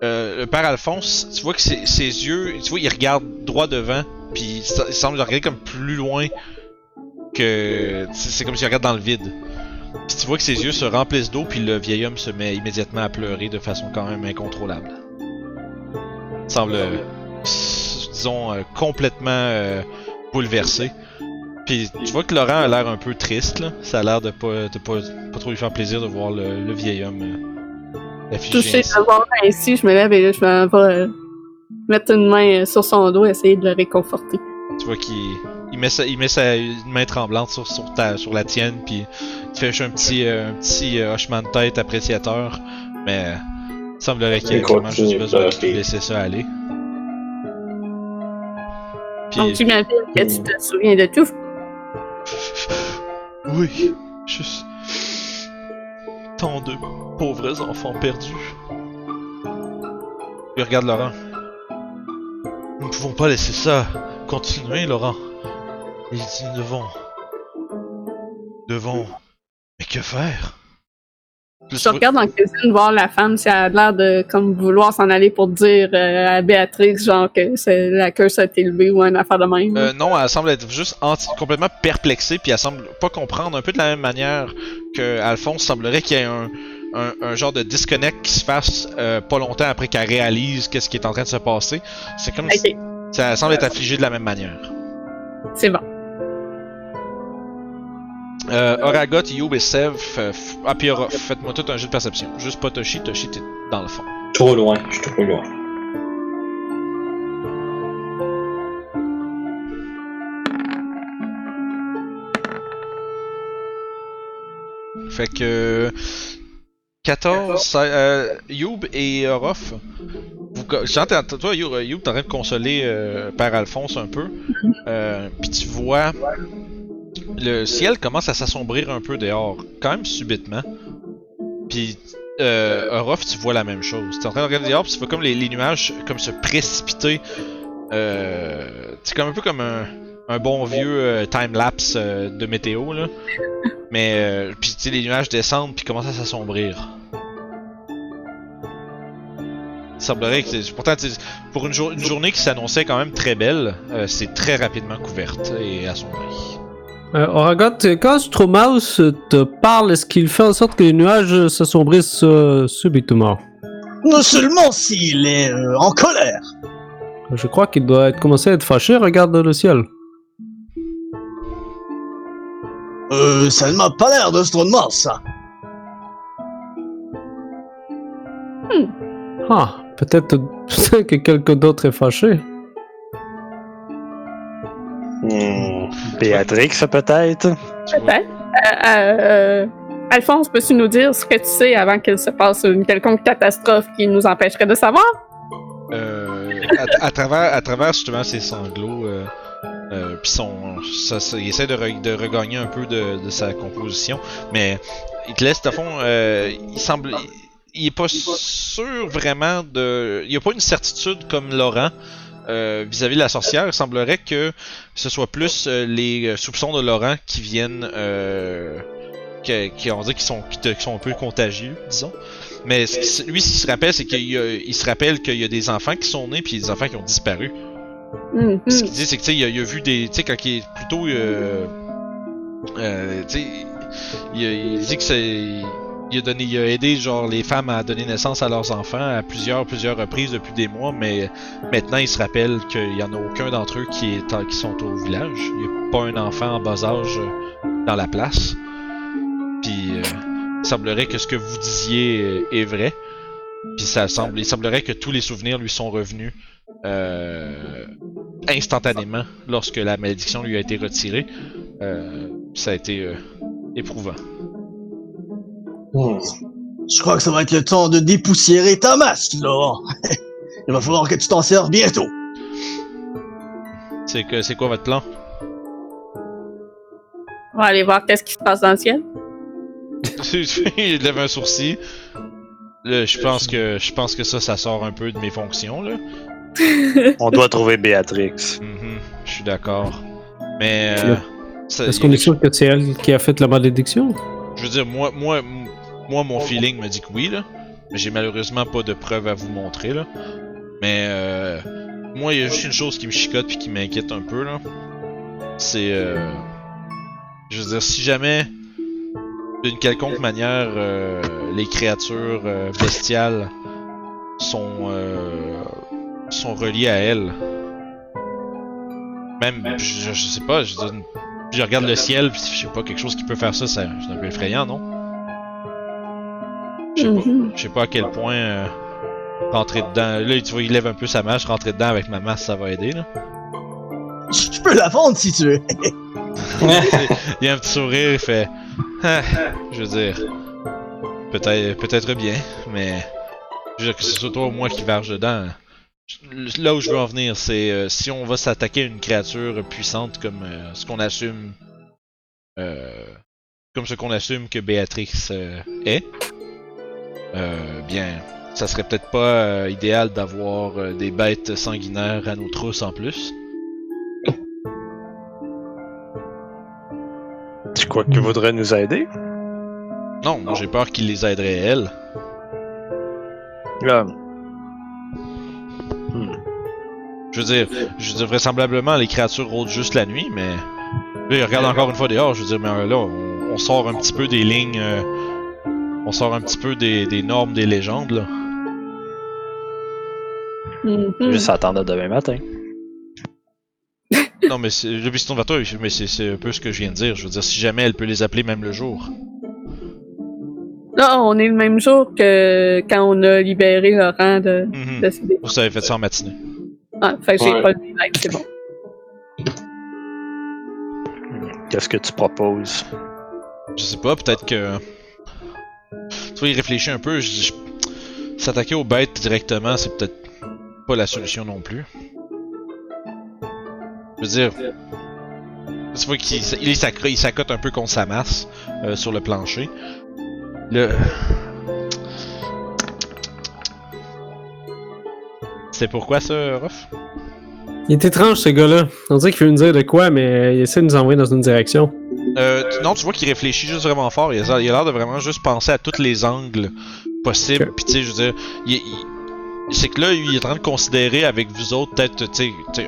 le père Alphonse, tu vois que ses, yeux, tu vois, il regarde droit devant, puis il semble regarder comme plus loin que. C'est comme s'il regarde dans le vide. Puis tu vois que ses yeux se remplissent d'eau, puis le vieil homme se met immédiatement à pleurer de façon quand même incontrôlable. Il semble, euh, disons, euh, complètement euh, bouleversé. Puis tu vois que Laurent a l'air un peu triste, là. Ça a l'air de pas, de pas, pas trop lui faire plaisir de voir le, le vieil homme affiché Touché de voir ainsi, je me lève et là, je m'en vais mettre une main sur son dos, essayer de le réconforter. Tu vois qu'il il met, sa, il met sa une main tremblante sur, sur, ta, sur la tienne, puis il te fait un petit, euh, un petit euh, hochement de tête appréciateur, mais euh, il semblerait qu'il y ait vraiment juste continue besoin de laisser ça aller. Donc, Puis, j'imagine que tu te souviens de tout. (laughs) oui, juste tant de pauvres enfants perdus. Il regarde Laurent. Nous ne pouvons pas laisser ça continuer, Laurent. Et nous devons. Devons. Mais que faire? Je regarde dans la cuisine voir la femme si elle a l'air de comme vouloir s'en aller pour dire euh, à Béatrix genre que c'est la curse a été élevée ou une affaire de même. Euh, non, elle semble être juste anti- complètement perplexée, puis elle semble pas comprendre un peu de la même manière que Alphonse semblerait qu'il y ait un, un, un genre de disconnect qui se fasse euh, pas longtemps après qu'elle réalise qu'est-ce qui est en train de se passer. C'est comme si ok, ça semble être affligé de la même manière. c'est bon. Euh, Oragot, Youb et Sev, euh, f- ah faites-moi tout un jeu de perception. Juste pas Toshi, Toshi t'es dans le fond. Trop loin, je suis trop loin. Fait que 14, ça- euh, Youb et Orof. Vous, j'entends- toi, euh, Youb, t'es en train de consoler euh, Père Alphonse un peu. Euh, Puis tu vois le ciel commence à s'assombrir un peu dehors, quand même subitement. Puis euh, Orof, tu vois la même chose. T'es en train de regarder dehors, puis tu vois comme les, les nuages comme se précipiter. Euh, c'est comme un peu comme un, un bon vieux euh, time-lapse euh, de météo, là. (laughs) Mais, euh, puis tu sais, les nuages descendent puis commencent à s'assombrir. Il semblerait que. Pourtant, tu pour une, jour- une journée qui s'annonçait quand même très belle, euh, c'est très rapidement couverte et assombrie. Euh, Oragot, quand Stromaus te parle, est-ce qu'il fait en sorte que les nuages s'assombrissent euh, subitement? Non seulement s'il est euh, en colère. Je crois qu'il doit être commencé à être fâché, regarde le ciel. Euh, ça ne m'a pas l'air de Strongmore, ça. Ah, peut-être peut-être (laughs) que quelqu'un d'autre est fâché. Hmm. Béatrix, peut-être? Peut-être. Euh, euh, Alphonse, peux-tu nous dire ce que tu sais avant qu'il se passe une quelconque catastrophe qui nous empêcherait de savoir? Euh, à, à travers, à travers justement ses sanglots, euh, euh, puis son, ça- ça- il essaie de, re- de regagner un peu de, de sa composition, mais il te laisse, de fond, euh, il semble, il, il est pas sûr vraiment de, il y a pas une certitude comme Laurent euh, vis-à-vis de la sorcière. Il semblerait que ce soit plus euh, les euh, soupçons de Laurent qui viennent, euh, que- qui on dit qui sont, qui, qui sont un peu contagieux, disons. Mais ce qui- lui, ce qu'il se rappelle, c'est qu'il il se rappelle qu'il y a des enfants qui sont nés puis des enfants qui ont disparu. Mhm. Ce qu'il dit, c'est que il, a- il a vu des, tu sais, quand il est plutôt, tu sais, il dit que c'est, il a donné, aidé genre les femmes à donner naissance à leurs enfants à plusieurs, plusieurs reprises depuis des mois, mais maintenant il se rappelle qu'il y en a aucun d'entre eux qui est, qui sont au village. Il n'y a pas un enfant en bas âge euh, dans la place. Puis, euh, il semblerait que ce que vous disiez est vrai. Puis ça semble, il semblerait que tous les souvenirs lui sont revenus euh, instantanément lorsque la malédiction lui a été retirée. Ça a été éprouvant. Je crois que ça va être le temps de dépoussiérer ta masque, Laurent. (laughs) Il va falloir que tu t'en serves bientôt. C'est que c'est quoi votre plan? On va aller voir qu'est-ce qui se passe dans le ciel. (laughs) Il lève un sourcil. Là, je pense que je pense que ça, ça sort un peu de mes fonctions là. (laughs) On doit trouver Béatrix. Mhm, je suis d'accord. Mais euh, ça- Est-ce qu'on est sûr que c'est elle qui a fait la malédiction? Je veux dire, moi, moi, moi, mon feeling me dit que oui là. Mais j'ai malheureusement pas de preuves à vous montrer là. Mais euh, moi, il y a juste une chose qui me chicote puis qui m'inquiète un peu là. C'est, euh, je veux dire, si jamais d'une quelconque manière euh, les créatures bestiales sont reliées à elle. Même, je, je sais pas, je, je regarde le ciel, je sais pas, quelque chose qui peut faire ça- c'est un peu effrayant, non? Je sais pas. Mhm. Je sais pas à quel point euh, rentrer dedans. Là, tu vois, il lève un peu sa masse, rentrer dedans avec ma masse, ça va aider, là. Je peux la vendre si tu veux. (laughs) il y a un petit sourire, il fait. Ah, je veux dire. Peut-être peut-être bien, mais. Je veux dire que c'est surtout toi ou moi qui verge dedans. Là où je veux en venir, c'est euh, si on va s'attaquer à une créature puissante comme euh, ce qu'on assume. euh, comme ce qu'on assume que Béatrix euh, est. Euh, bien, ça serait peut-être pas euh, idéal d'avoir euh, des bêtes sanguinaires à nos trousses en plus. Tu crois que tu voudrais nous aider? Non, j'ai peur qu'il les aiderait elle. Ah, Je veux dire, je veux dire, vraisemblablement, les créatures rôdent juste la nuit, mais. Là, il regarde encore une fois dehors, je veux dire, mais là, on, on sort un petit peu des lignes. euh, on sort un petit peu des, des normes, des légendes, là. Mhm. Juste attendre demain matin. (laughs) Non, mais c'est. Le piston vers toi, mais c'est un peu ce que je viens de dire. Je veux dire, si jamais elle peut les appeler même le jour. Là, on est le même jour que quand on a libéré Laurent de, Mhm. de dé- Vous avez fait ça en matinée. Ah, fait que j'ai Ouais. pas le détail, c'est bon. Qu'est-ce que tu proposes? Je sais pas, peut-être que. Il réfléchit un peu. Je, S'attaquer aux bêtes directement, c'est peut-être pas la solution non plus. Je veux dire. Tu vois qu'il il s'accote un peu contre sa masse euh, sur le plancher. Le. C'est pourquoi ça, Ruff? Il est étrange ce gars-là. On dirait qu'il veut nous dire de quoi, mais il essaie de nous envoyer dans une direction. Euh, non, tu vois qu'il réfléchit juste vraiment fort. Il a l'air de vraiment juste penser à tous les angles possibles. Puis tu sais, je veux dire, il- il- c'est que là, il est en train de considérer avec vous autres peut-être,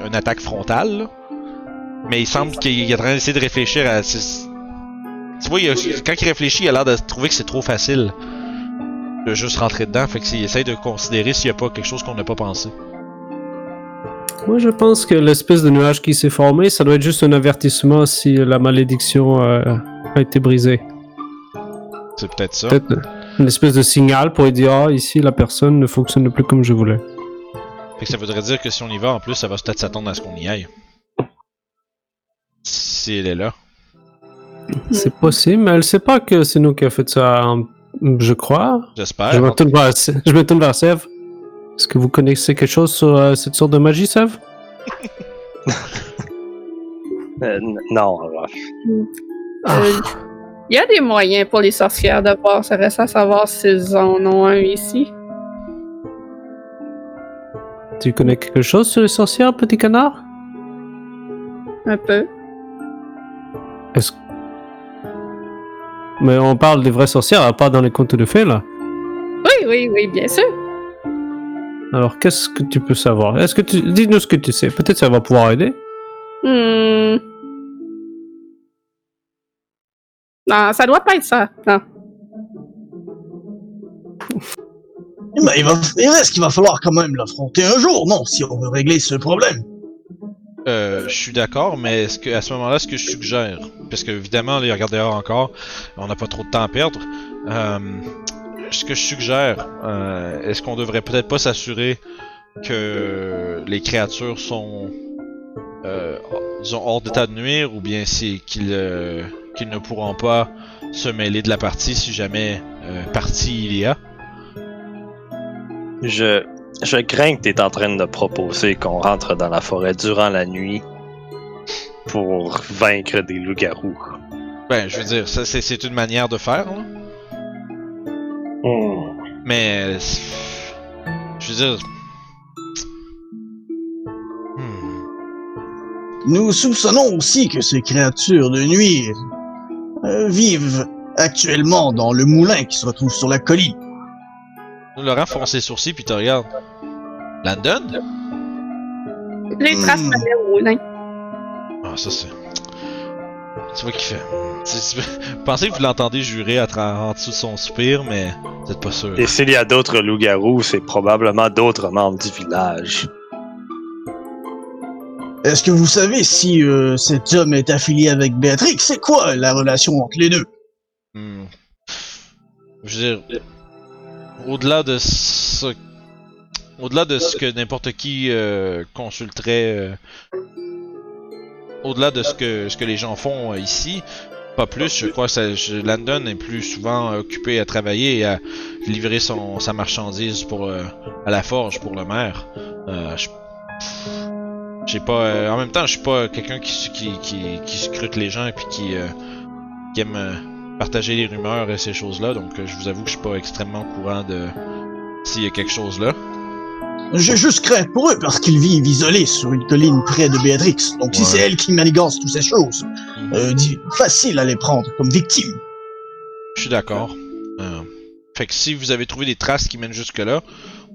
une attaque frontale. là. Mais il semble qu'il est en train d'essayer de réfléchir à. Tu vois, il a- quand il réfléchit, il a l'air de trouver que c'est trop facile de juste rentrer dedans. Fait qu'il essaye de considérer s'il n'y a pas quelque chose qu'on n'a pas pensé. Moi, je pense que l'espèce de nuage qui s'est formé, ça doit être juste un avertissement si la malédiction euh, a été brisée. C'est peut-être ça. Peut-être une espèce de signal pour dire ah ici la personne ne fonctionne plus comme je voulais. Fait que ça voudrait dire que si on y va, en plus, ça va peut-être s'attendre à ce qu'on y aille. Si elle est là. C'est possible, mais elle sait pas que c'est nous qui a fait ça. en- Je crois. J'espère. Je me tourne vers, je me tourne vers Sev. Est-ce que vous connaissez quelque chose sur euh, cette sorte de magie, Sev (laughs) Euh, n- non, Ruff. Euh, Il y a des moyens pour les sorcières de voir. Ça reste à savoir s'ils en ont un ici. Tu connais quelque chose sur les sorcières, petit canard? Un peu. Est-ce Mais on parle des vraies sorcières, pas dans les contes de fées, là. Oui, oui, oui, bien sûr. Alors, qu'est-ce que tu peux savoir? Est-ce que tu... Dis-nous ce que tu sais. Peut-être ça va pouvoir aider. Hmm. Non, ça doit pas être ça. Non. Mais il, va, il reste qu'il va falloir quand même l'affronter un jour, non, si on veut régler ce problème. Euh, je suis d'accord, mais est-ce que à ce moment-là, ce que je suggère, parce que évidemment, il regarde dehors encore, on n'a pas trop de temps à perdre. Euh, ce que je suggère, euh, est-ce qu'on devrait peut-être pas s'assurer que les créatures sont, euh, disons, hors d'état de nuire, ou bien c'est qu'ils euh, qu'ils ne pourront pas se mêler de la partie si jamais euh, partie il y a? Je, je crains que tu es en train de proposer qu'on rentre dans la forêt durant la nuit pour vaincre des loups-garous. Ben, je veux dire, c'est une manière de faire, là. Mais. c'est- Je veux dire. Hmm. Nous soupçonnons aussi que ces créatures de nuit euh, vivent actuellement dans le moulin qui se retrouve sur la colline. Laurent fonce ses sourcils puis te regarde. Landon? Les traces Hmm. m'allaient au moulin. Ah, ça c'est. Tu vois qu'il fait. Pensez que vous l'entendez jurer à tra- en dessous de son soupir, mais vous êtes pas sûr. Et s'il y a d'autres loups-garous, c'est probablement d'autres membres du village. Est-ce que vous savez si euh, cet homme est affilié avec Béatrix? C'est quoi la relation entre les deux? Hmm. Je veux dire, au-delà de ce, au-delà de ce que n'importe qui euh, consulterait, euh, au-delà de ce que ce que les gens font euh, ici, pas plus. Je crois que Landon est plus souvent occupé à travailler et à livrer son sa marchandise pour euh, à la forge pour le maire. Euh, j'ai pas, euh, en même temps, je suis pas quelqu'un qui qui qui, qui scrute les gens et puis qui qui aime partager les rumeurs et ces choses-là, donc je vous avoue que je suis pas extrêmement au courant de s'il y a quelque chose là. J'ai juste craint pour eux parce qu'ils vivent isolés sur une colline près de Béatrix. Donc si c'est elle qui manigance toutes ces choses, euh, facile à les prendre comme victimes. Je suis d'accord. Euh, fait que si vous avez trouvé des traces qui mènent jusque là,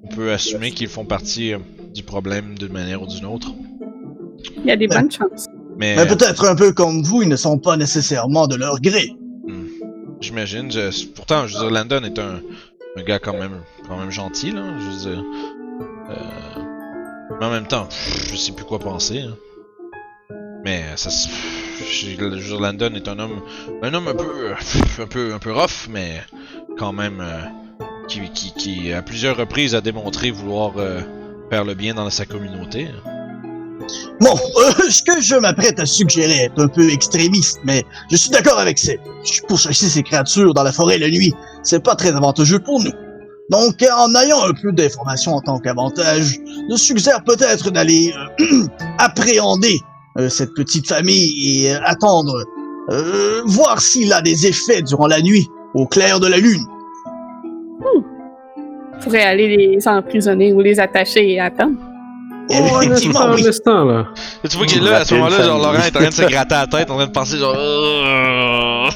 on peut assumer qu'ils font partie euh, du problème d'une manière ou d'une autre. Il y a des bonnes chances. Mais, Mais peut-être un peu comme vous, ils ne sont pas nécessairement de leur gré. j'imagine, je- pourtant, je veux dire, Landon est un, un gars quand même, quand même gentil là. Je veux dire, euh, mais en même temps, pff, je sais plus quoi penser. hein. Mais ça, se- Landon est un homme, un homme un peu, euh, (laughs) un peu, un peu rough, mais quand même, euh, qui, qui, qui à plusieurs reprises a démontré vouloir euh, faire le bien dans sa communauté. Bon, euh, ce que je m'apprête à suggérer est un peu extrémiste, mais je suis d'accord avec ces. Pour chasser ces créatures dans la forêt la nuit, c'est pas très avantageux pour nous. Donc, en ayant un peu d'informations en tant qu'avantage, je suggère peut-être d'aller euh, (clears throat) appréhender euh, cette petite famille et euh, attendre, euh, voir s'il a des effets durant la nuit, au clair de la lune. On pourrait aller les emprisonner ou les attacher et attendre. Oh, effectivement, oui. instant, là. Tu vois qu'il est là, à ce moment-là, genre. Laurent est en train de se gratter la tête, en train de penser genre. (laughs)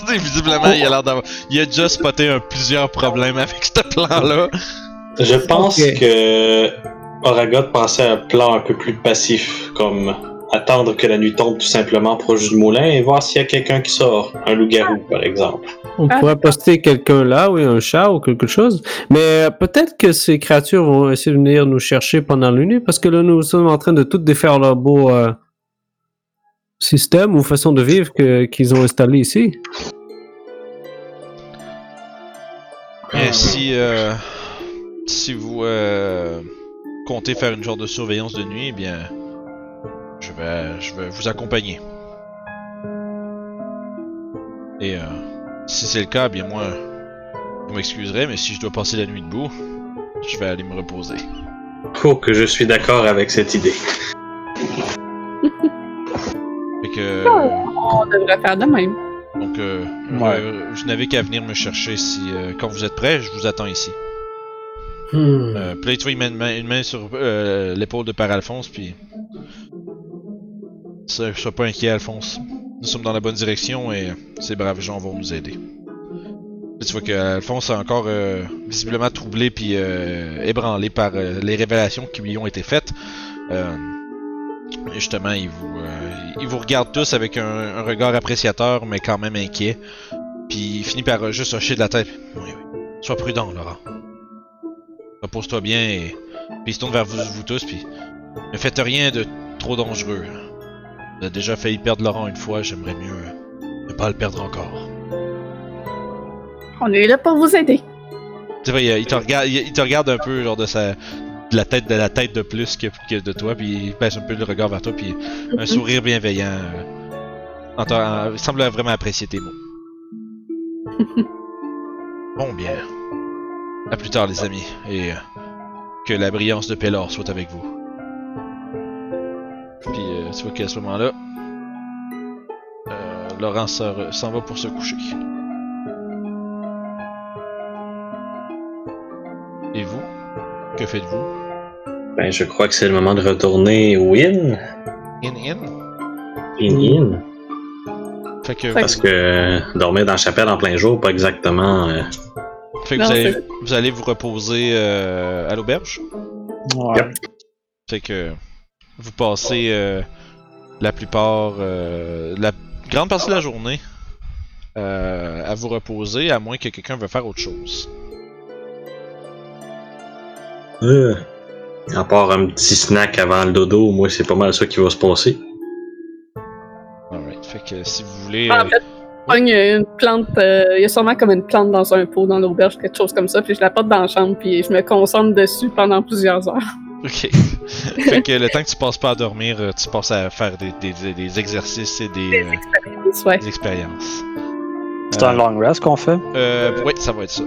Euh, Visiblement, il a l'air d'avoir. Il a déjà spoté un, plusieurs problèmes avec ce plan-là. Je pense que Oragot pensait à un plan un peu plus passif, comme attendre que la nuit tombe tout simplement proche du moulin et voir s'il y a quelqu'un qui sort, un loup-garou par exemple. On pourrait poster quelqu'un là, oui, un chat ou quelque chose. Mais euh, peut-être que ces créatures vont essayer de venir nous chercher pendant la nuit, parce que là, nous sommes en train de tout défaire leur beau euh, système ou façon de vivre que- qu'ils ont installé ici. Mais si. Euh, si vous. Euh, comptez faire une genre de surveillance de nuit, eh bien. Je vais, je vais vous accompagner. Et euh, si c'est le cas, bien moi. Vous m'excuserez, mais si je dois passer la nuit debout, je vais aller me reposer. Oh, que je suis d'accord avec cette idée. (laughs) Fait que. On devrait faire de même. Donc, euh, Ouais. euh, vous n'avez qu'à venir me chercher si, euh, quand vous êtes prêt, je vous attends ici. Hmm. Euh, puis là, tu vois, il met une main, une main sur euh, l'épaule de Père Alphonse, puis. Sois sois pas inquiet, Alphonse. Nous sommes dans la bonne direction et ces braves gens vont nous aider. Tu vois que Alphonse est encore euh, visiblement troublé puis euh, ébranlé par euh, les révélations qui lui ont été faites. Euh, justement, il vous, euh, regarde tous avec un, regard appréciateur, mais quand même inquiet. Puis il finit par euh, juste hocher de la tête. Sois prudent, Laurent. Repose-toi bien et. Il se tourne vers vous, vous tous, puis. Ne faites rien de trop dangereux. On a déjà failli perdre Laurent une fois, j'aimerais mieux ne pas le perdre encore. On est là pour vous aider. Tu vois, il, il te regarde, il, il te regarde un peu, genre de sa. De la tête de la tête de plus que, que de toi, puis il baisse un peu le regard vers toi, puis un sourire bienveillant. euh, en il semble vraiment apprécier tes mots. (laughs) bon, bien. À plus tard, les amis, et euh, que la brillance de Pélor soit avec vous. Puis, euh, tu vois qu'à ce moment-là, euh, Laurent s'en va pour se coucher. Et vous? Que faites-vous? Ben, je crois que c'est le moment de retourner win. In in In in. Fait que, Parce que dormir dans la chapelle en plein jour, pas exactement. euh, fait que Non, vous, allez, vous allez vous reposer euh, à l'auberge? Ouais. Yep. Fait que vous passez euh, la plupart, euh, la grande partie de la journée euh, à vous reposer, à moins que quelqu'un veuille faire autre chose. euh, à part un petit snack avant le dodo, moi c'est pas mal ça qui va se passer. Alright. Fait que si vous voulez. En euh, fait, une plante, euh, il y a sûrement comme une plante dans un pot dans l'auberge, quelque chose comme ça, puis je la porte dans la chambre, puis je me concentre dessus pendant plusieurs heures. Ok. (laughs) fait que le temps que tu passes pas à dormir, euh, tu passes à faire des, des, des exercices et des, euh, Ouais. des expériences. C'est un long rest qu'on fait? Euh, oui, ça va être ça.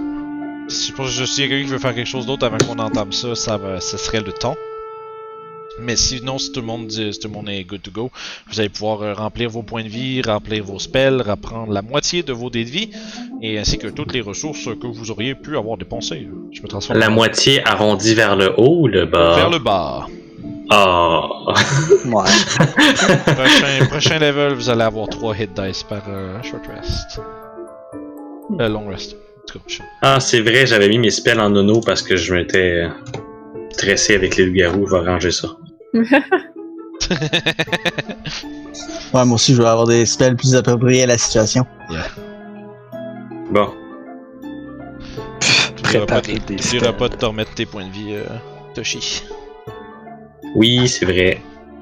Si je s'il y a quelqu'un qui veut faire quelque chose d'autre avant qu'on entame ça, ça va, ce serait le temps. Mais sinon, si tout le monde dit, si tout le monde est good to go, vous allez pouvoir euh, remplir vos points de vie, remplir vos spells, reprendre la moitié de vos dés de vie, et ainsi que toutes les ressources que vous auriez pu avoir dépensées. Je me transforme La moitié arrondie vers le haut ou le bas? vers le bas. Ah. Ouais. (laughs) prochain, prochain level, vous allez avoir 3 hit dice par euh, short rest. Euh, long rest. En tout cas, je- Ah, c'est vrai, j'avais mis mes spells en nono parce que je m'étais euh, stressé avec les loups-garous. Je vais ranger ça. Ouais, moi aussi, je vais avoir des spells plus appropriés à la situation. Bon. T'oublieras pas, Préparer des t'oublieras spells. pas de te remettre tes points de vie, euh, Toshi. Oui, c'est vrai.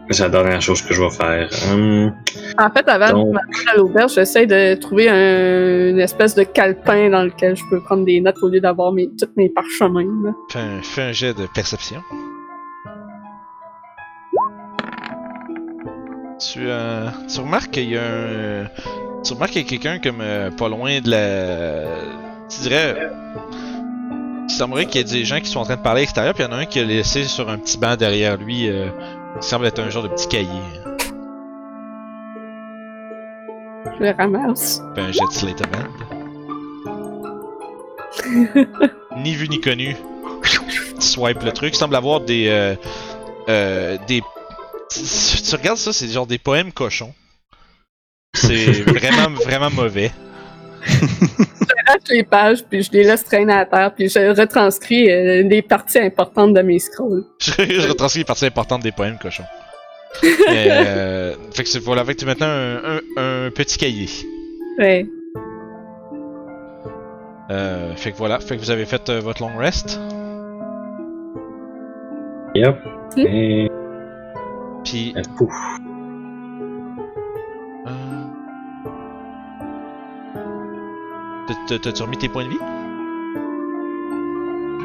C'est la dernière chose que je vais faire. Hum, En fait, avant Donc- de m'arrêter à l'auberge, j'essaie de trouver un- une espèce de calepin dans lequel je peux prendre des notes au lieu d'avoir mes, tous mes parchemins. là. Fais un, fais un jet de perception. Tu, euh, tu remarques qu'il y a un. Tu remarques qu'il y a quelqu'un comme euh, pas loin de la. Tu dirais. Il semblerait qu'il y ait des gens qui sont en train de parler à l'extérieur, puis il y en a un qui a laissé sur un petit banc derrière lui. Euh, qui semble être un genre de petit cahier. Je le ramasse. Fais un jet de slate ni vu ni connu. Tu swipes le truc. Il semble avoir des. Euh, des. Tu, tu regardes ça, c'est genre des poèmes cochons. C'est vraiment, (laughs) vraiment mauvais. J'arrache les pages, puis je les laisse traîner à terre, puis je retranscris euh, les parties importantes de mes scrolls. Je, (laughs) je retranscris les parties importantes des poèmes cochons. Euh, fait que c'est voilà, fait que tu as maintenant un, un- un petit cahier. Ouais. Euh, fait que voilà, fait que vous avez fait euh, votre long rest. Yep. Hmm? Et... Puis. pouf. euh, t'as- t'as- T'as-tu remis tes points de vie?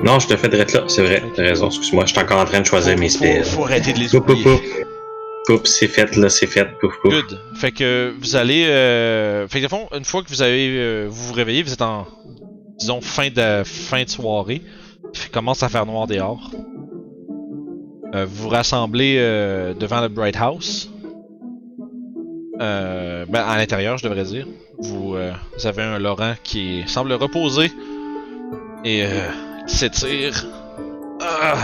Non, je te fais direct là, c'est vrai. T'as raison, excuse-moi. Je suis encore en train de choisir mes spells. faut arrêter de les Pouf, pouf, oublier. pouf. Pouf, c'est fait, là, c'est fait. Pouf, pouf. Good. Fait que vous allez. Euh... Fait que, le fond, une fois que vous avez. euh, vous vous réveillez, vous êtes en. Disons, fin de, fin de soirée. Commence à faire noir dehors. Euh, vous vous rassemblez euh, devant le Bright House. Euh, ben, à l'intérieur, je devrais dire. Vous, vous avez un Laurent qui semble reposer et qui s'étire. Ah!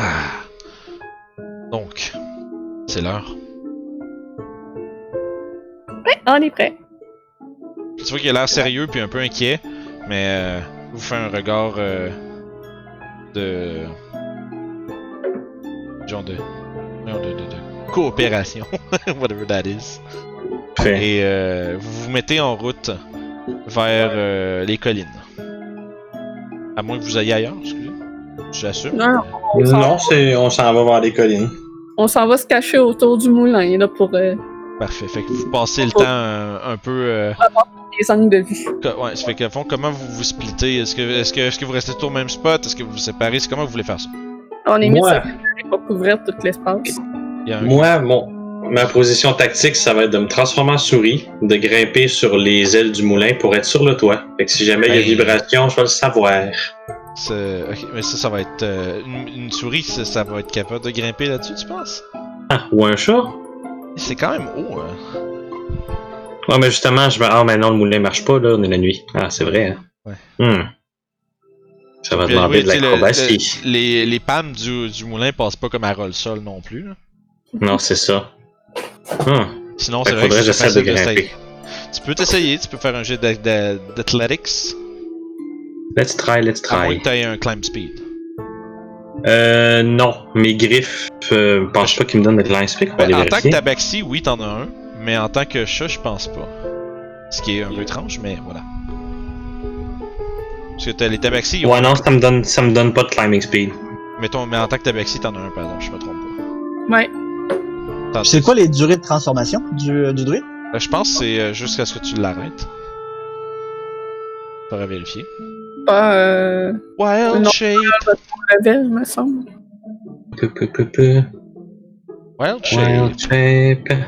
Donc, c'est l'heure. Ouais, on est prêt. Tu vois qu'il a l'air sérieux puis un peu inquiet, mais euh, vous fait un regard euh, de genre de non, de, de, de coopération, (laughs) whatever that is. Fait. Et euh, vous vous mettez en route vers euh, les collines. À moins que vous ayez ailleurs, excusez. J'assume. Non, non, on s'en- Non, c'est, on s'en va vers les collines. on s'en va se cacher autour du moulin là pour. euh, Parfait. Fait que vous passez le temps un, un peu. euh, des angles de vue. Ouais, ça fait que, au fond, comment vous vous splittez? Est-ce que, est-ce que, est-ce que vous restez tout au même spot? Est-ce que vous vous séparez? C'est comment vous voulez faire ça? On est mis pour couvrir tout l'espace. Moi, mon, ma position tactique, ça va être de me transformer en souris, de grimper sur les ailes du moulin pour être sur le toit. Fait que si jamais il y a vibration, je vais le savoir. ok, mais ça, ça va être euh, une, une souris, ça, ça va être capable de grimper là-dessus, tu penses? Ah, ou un chat? C'est quand même haut. Hein. Ouais, mais justement, je me. Ah, mais non, le moulin marche pas, là, on est la nuit. Ah, c'est vrai, hein? Ouais. Hmm. Ça va demander oui, de le- l'acrobatie. le- les, les pâmes du, du moulin passent pas comme à roll-sol non plus. là. Non, c'est ça. Hmm. Sinon, c'est vrai que c'est facile de grimper. Tu peux t'essayer, tu peux faire un jet d'a- d'a- d'athletics. Let's try, let's À moins try. que t'aies un climb speed. Euh, non. Mes griffes, euh, je pense pas qu'ils me donnent de climb speed. Ben, en tant que tabaxi, oui, t'en as un. Mais en tant que chat, je pense pas. Ce qui est un peu étrange, mais voilà. Parce que t'as les tabaxis, Ouais, non, ça me donne, ça me donne pas de climbing speed. mettons, mais en tant que tabaxi, t'en as un, par exemple, je me trompe pas. Ouais. C'est quoi les durées de transformation du, du druide? Euh, Je pense que c'est euh, jusqu'à ce que tu l'arrêtes. Faudra vérifier. Pas euh, Wild Non. shape. level, me semble. Peu, peu, peu, peu. Wild shape. Wild shape.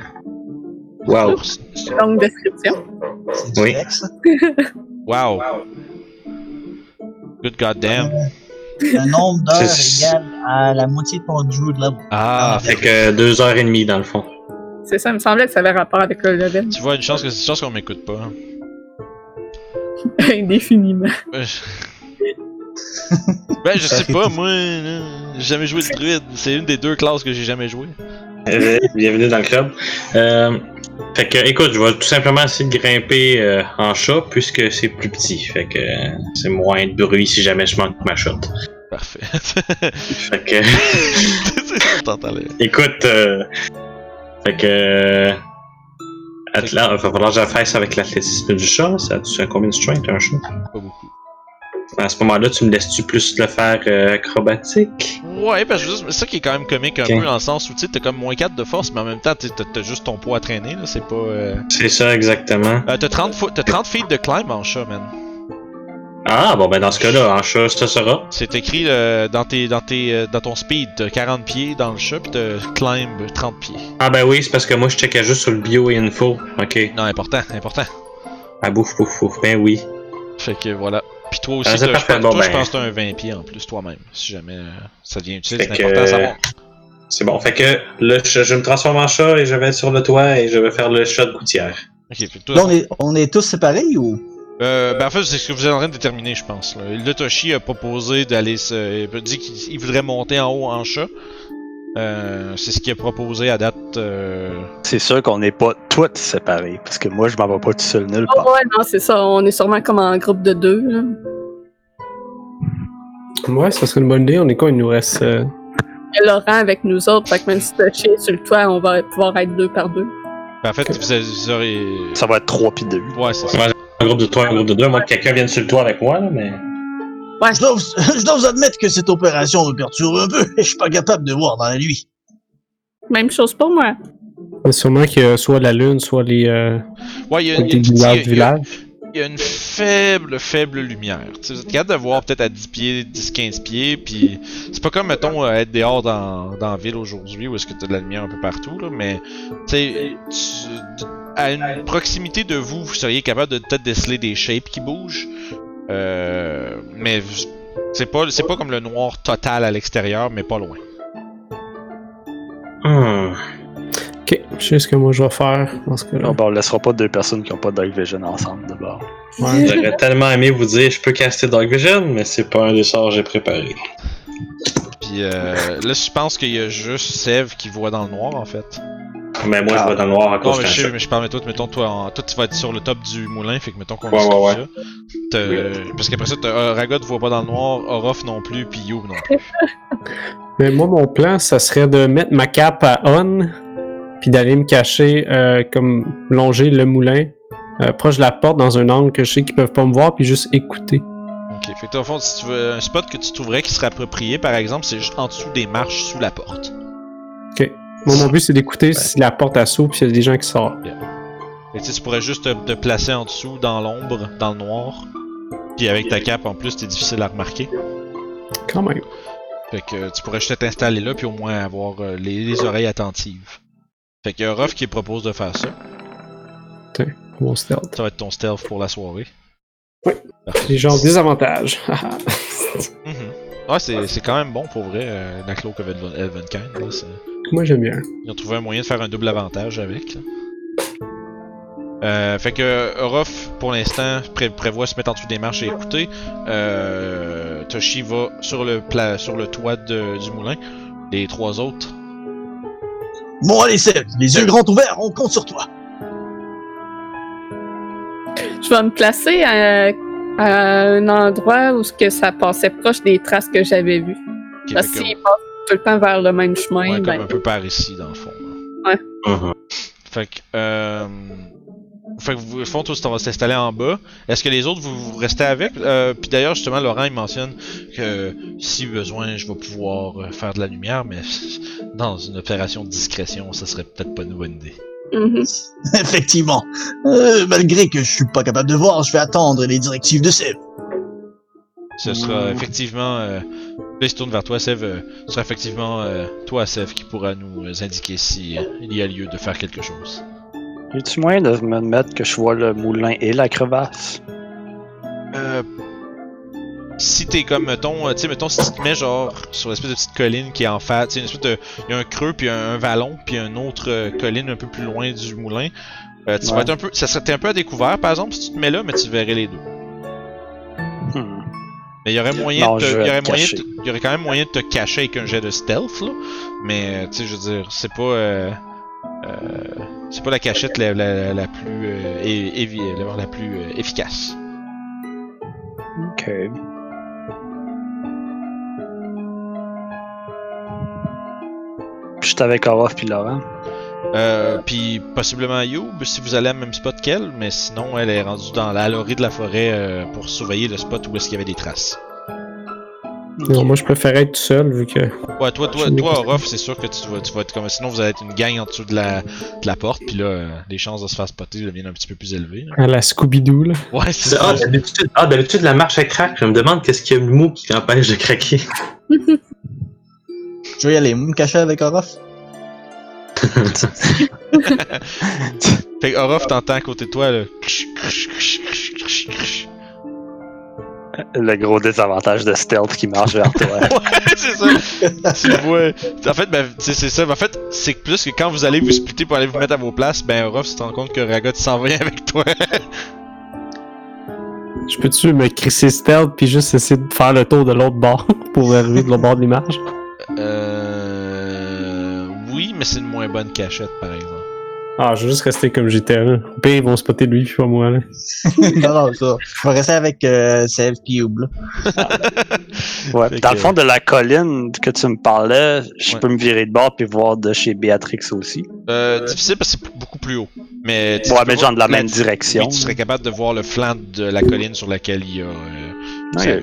Wow. Longue description. C'est du Oui. Dex. Wow. Good goddamn. Un nombre d'heures C'est- égal à la moitié de ton druid level. Ah, Fait que deux heures et demie dans le fond. C'est ça, il me semblait que ça avait rapport avec le level. tu vois, une chance que c'est une chance qu'on m'écoute pas. (laughs) Indéfiniment. Euh, (laughs) je- ben, je sais pas, moi, j'ai jamais joué de druide. C'est une des deux classes que j'ai jamais joué. Bienvenue dans le club. Euh, fait que, écoute, je vais tout simplement essayer de grimper euh, en chat puisque c'est plus petit. Fait que euh, c'est moins de bruit si jamais je manque ma shot. Parfait. Fait que, (laughs) écoute, euh, fait que. Euh, Atla- va falloir que je fasse avec l'athlétisme du chat. Ça a-tu combien de strength un chat? Pas beaucoup. À ce moment-là, tu me laisses-tu plus le faire euh, acrobatique? Ouais, parce que c'est ça qui est quand même comique un peu dans le sens où tu sais, t'as comme moins 4 de force, mais en même temps, t'as- juste ton poids à traîner, là. C'est pas. Euh... C'est ça exactement. euh, t'as 30, fo- t'as 30 feet de climb en chat, man. Ah, bon, ben dans ce cas-là, en chat, ça sera. C'est écrit euh, dans, tes, dans, tes, euh, dans ton speed, t'as 40 pieds dans le chat, pis t'as climb 30 pieds. Ah, ben oui, c'est parce que moi, je checkais juste sur le bio et info. Ok. Non, important, important. Ah, bouf, bouf, bouf. Ben oui. Fait que voilà. Puis toi aussi, t'as- je toi, ben. pense que t'as un 20 pieds en plus toi-même, si jamais euh, ça devient utile, c'est que- important à savoir. C'est bon. Fait que là, je, je me transforme en chat et je vais être sur le toit et je vais faire le chat de gouttière. Ok, puis toi, Là, on est, on est tous séparés ou? Euh, ben en fait, c'est ce que vous êtes en train de déterminer, je pense. Là. Le Toshi a proposé d'aller se. Il a dit qu'il il voudrait monter en haut en chat. Euh, c'est ce qu'il a proposé à date. Euh... C'est sûr qu'on n'est pas tous séparés, parce que moi, je m'en vais pas tout seul nulle Oh, part. ouais, non, c'est ça. On est sûrement comme en groupe de deux. Là. Ouais, ça serait une bonne idée. On est quoi? Il nous reste. euh, Il y a Laurent avec nous autres, fait que même si t'as chier sur le toit, on va pouvoir être deux par deux. Ben, en fait, vous, avez- vous aurez. Ça va être 3 puis 2. Ouais, c'est ça. Ouais. Un groupe de trois, un groupe de deux. Moi, que quelqu'un vienne sur le toit avec moi, là, mais. Je dois, vous, (laughs) je dois vous admettre que cette opération me perturbe un peu et je suis pas capable de voir dans la nuit. Même chose pour moi. mais sûrement qu'il y a soit la lune, soit les. euh, Ouais, il y a, y une y a- villages. il y a une faible, faible lumière. Tu sais, vous êtes capable de voir peut-être à 10 pieds, 10-15 pieds, puis c'est pas comme, mettons, euh, être dehors dans, dans la ville aujourd'hui où est-ce que t'as de la lumière un peu partout, là, mais, tu sais, tu- à une proximité de vous, vous seriez capable de peut-être déceler des shapes qui bougent, euh, mais c'est pas, c'est pas comme le noir total à l'extérieur, mais pas loin. Hmm. Ok, je sais ce que moi je vais faire dans ce cas-là. Non, ben, on laissera pas deux personnes qui ont pas Dark Vision ensemble d'abord. Ouais. (laughs) J'aurais tellement aimé vous dire je peux caster Dark Vision, mais c'est pas un des sorts que j'ai préparé. Puis euh, là, je pense qu'il y a juste Sev qui voit dans le noir, en fait. Mais moi, je vais dans le noir à Non, cause mais d'un je sais, mais je parle de toi, mettons, toi, en- toi, tu vas être sur le top du moulin, fait que mettons qu'on Ouais, ouais, ça. Oui. Parce qu'après ça, euh, Ragot voit pas dans le noir, Orof non plus, puis Youb non plus. (laughs) Mais moi, mon plan, ça serait de mettre ma cape à on, puis d'aller me cacher, euh, comme longer le moulin, euh, proche de la porte, dans un angle que je sais qu'ils peuvent pas me voir, puis juste écouter. ok, fait que toi, au fond, si tu veux un spot que tu trouverais qui serait approprié, par exemple, c'est juste en dessous des marches sous la porte. Moi, mon but, c'est d'écouter si la porte s'ouvre, puis s'il y a des gens qui sortent. Que, tu sais, tu pourrais juste te, te placer en dessous, dans l'ombre, dans le noir. Puis avec ta cape en plus, c'est difficile à remarquer. Quand même. Fait que tu pourrais juste t'installer là, puis au moins avoir euh, les, les oreilles attentives. Fait qu'il y a Ruff qui propose de faire ça. Mon stealth. Ça va être ton stealth pour la soirée. Oui. Parfait. Les gens désavantages. (laughs) Mhm. Ouais, c'est quand même bon pour vrai, euh, la Elvenkind. Moi, j'aime bien. Ils ont trouvé un moyen de faire un double avantage avec. Euh, fait que Orof, pour l'instant, pré- prévoit se mettre en dessous des marches et écouter. Euh, Toshi va sur le, pla- sur le toit de- du moulin. Les trois autres. Bon, allez, Seb, les yeux grands ouverts, on compte sur toi. Je vais me placer à, à un endroit où ce que ça passait proche des traces que j'avais vues. Parce que- tout le temps vers le même chemin, ouais, ben, comme un peu par ici, dans le fond. là. Mhm. Fait que, euh, fait que vous, au fond, tous, on va s'installer en bas. Est-ce que les autres, vous, vous restez avec? Euh, Puis d'ailleurs, justement, Laurent, il mentionne que si besoin, je vais pouvoir euh, faire de la lumière, mais (laughs) dans une opération de discrétion, ça serait peut-être pas une bonne idée. mhm. (laughs) Effectivement. Euh, malgré que je suis pas capable de voir, je vais attendre les directives de Seb. Ce sera Mm. effectivement. Euh, là, il se tourne vers toi, Sev. euh, ce sera effectivement euh, toi, Sev, qui pourra nous euh, indiquer si il y a lieu de faire quelque chose. Y a-tu moyen de me mettre que je vois le moulin et la crevasse? Euh, si t'es comme, mettons, tu sais, mettons, si tu te mets genre sur l'espèce de petite colline qui est en face, tu sais, une espèce de. Il y a un creux, puis un, un vallon, puis une autre colline un peu plus loin du moulin. Tu vas Ouais. être un peu. Ça serait un peu à découvert, par exemple, si tu te mets là, mais tu verrais les deux. Hmm. Mais il y aurait moyen Non, de te- je il vais y aurait me moyen de cacher. te- il y aurait quand même moyen de te cacher avec un jet de stealth là. Mais euh, tu sais je veux dire, c'est pas euh, euh, c'est pas la cachette la, la, la plus euh, évi- la, plus efficace. Ok. Je suis avec Orof puis Laurent. Euh, puis possiblement Youb si vous allez à même spot qu'elle, mais sinon elle est rendue dans la à l'orée de la forêt euh, pour surveiller le spot où est-ce qu'il y avait des traces. Non, moi, je préférais être tout seul vu que. Ouais, toi, toi, toi. Orof, c'est sûr que tu vas, tu vas être comme. Sinon, vous allez être une gang en dessous de la, de la porte, puis là, euh, les chances de se faire spotter deviennent un petit peu plus élevées. là. À la Scooby-Doo, là. Ouais, c'est Ah, ça. d'habitude, ah, d'habitude, la marche elle craque. Je me demande qu'est-ce qu'il y a de mou qui empêche de craquer. (laughs) Je vais y aller, me cacher avec Orof? (laughs) Fait que Orof, t'entends à côté de toi, là. Le gros désavantage de stealth qui marche vers toi. (laughs) ouais, c'est ça. tu le vois. En fait, ben, c'est ça. En fait, c'est plus que quand vous allez vous splitter pour aller vous mettre à vos places, ben, Orof, tu te rends compte que Ragot s'en vient avec toi. (laughs) Je peux-tu me crisser stealth puis juste essayer de faire le tour de l'autre bord pour arriver de l'autre bord de l'image? euh. Mais c'est une moins bonne cachette, par exemple. Ah, je vais juste rester comme j'étais là. Au pire, ils vont spotter lui, puis pas moi, là. (laughs) non, non, ça. Je vais rester avec euh, puis Youb, là. (laughs) Ouais, dans que- le fond de la colline que tu me parlais, je Ouais. peux me virer de bord puis voir de chez Béatrix aussi. Euh, difficile parce que c'est beaucoup plus haut. Mais tu Ouais, mais genre de la même direction. Oui, tu serais capable de voir le flanc de la colline sur laquelle il y a euh.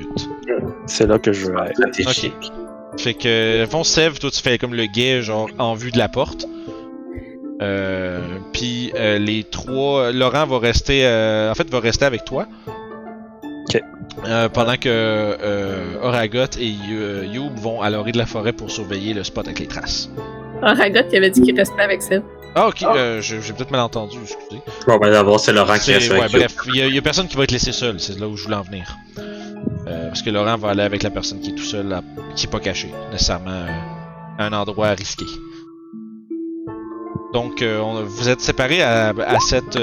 C'est là que je veux être. Stratégique. Fait que, fond, Sev, toi, tu fais comme le guet, genre, en vue de la porte. Euh, puis euh, les trois, Laurent va rester, euh, en fait, va rester avec toi. Ok. Euh, pendant que euh, Oragot et euh, Youb vont à l'orée de la forêt pour surveiller le spot avec les traces. Ah, Ragot, il avait dit qu'il restait avec ça. Ah, ok, euh, j'ai peut-être mal entendu, excusez. Bon, ben d'abord, c'est Laurent qui reste ouais, avec bref, il y, y a personne qui va être laissé seul, c'est là où je voulais en venir. Euh, parce que Laurent va aller avec la personne qui est tout seul, à- qui est pas caché, nécessairement euh, à un endroit risqué. Donc, euh, on- vous êtes séparés à, à cette,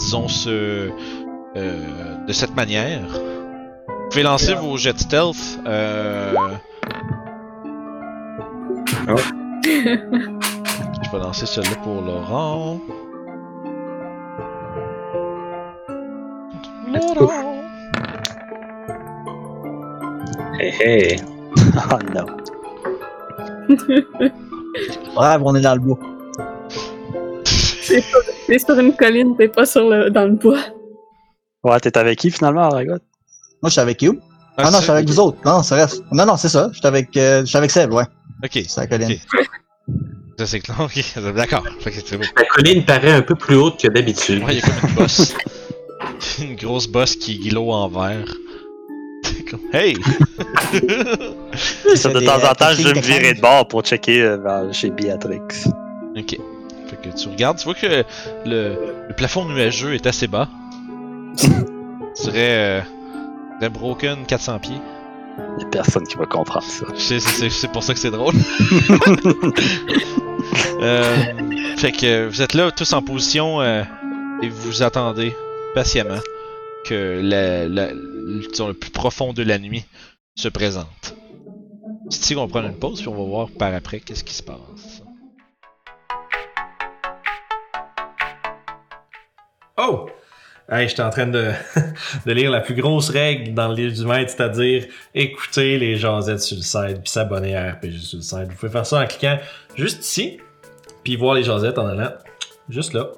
disons ce, de cette manière. Vous pouvez lancer vos jets de stealth. Oh. (laughs) Je vais lancer celui-là pour Laurent. Laurent. Hey, hey. Oh non. Bref, (laughs) on est dans le bois. T'es sur une colline, t'es pas sur le, dans le bois. Ouais, t'es avec qui finalement, Ragot? Moi, je suis avec Youb. Ah, non, je suis avec vous autres. Non, c'est reste. Non, non, c'est ça. Je suis avec, euh, je suis avec Seb, ouais. Ok. C'est la colline. Ça, c'est clair. (laughs) Ok, d'accord. Fait que c'est beau. La colline paraît un peu plus haute que d'habitude. Ouais, il y a comme une bosse. (laughs) une grosse bosse qui glow en vert. C'est comme, hey! (laughs) Ça, de des, temps euh, en temps, je vais me virer de bord pour checker euh, vers chez Beatrix. ok. Fait que tu regardes, tu vois que le, le plafond nuageux est assez bas. (laughs) tu dirais. Euh, broken 400 pieds. Il y a personne qui va comprendre ça. C'est- c'est c'est pour ça que c'est drôle. (laughs) Euh, fait que vous êtes là tous en position euh, et vous attendez patiemment que la, la- le, disons, le plus profond de la nuit se présente. Qu'on va prendre une pause puis on va voir par après qu'est-ce qui se passe. Oh! Hey, j'étais en train de, (laughs) de lire la plus grosse règle dans le livre du maître, c'est-à-dire écouter les jasettes sur le site puis s'abonner à RPG sur le site. Vous pouvez faire ça en cliquant juste ici, puis voir les jasettes en allant juste là.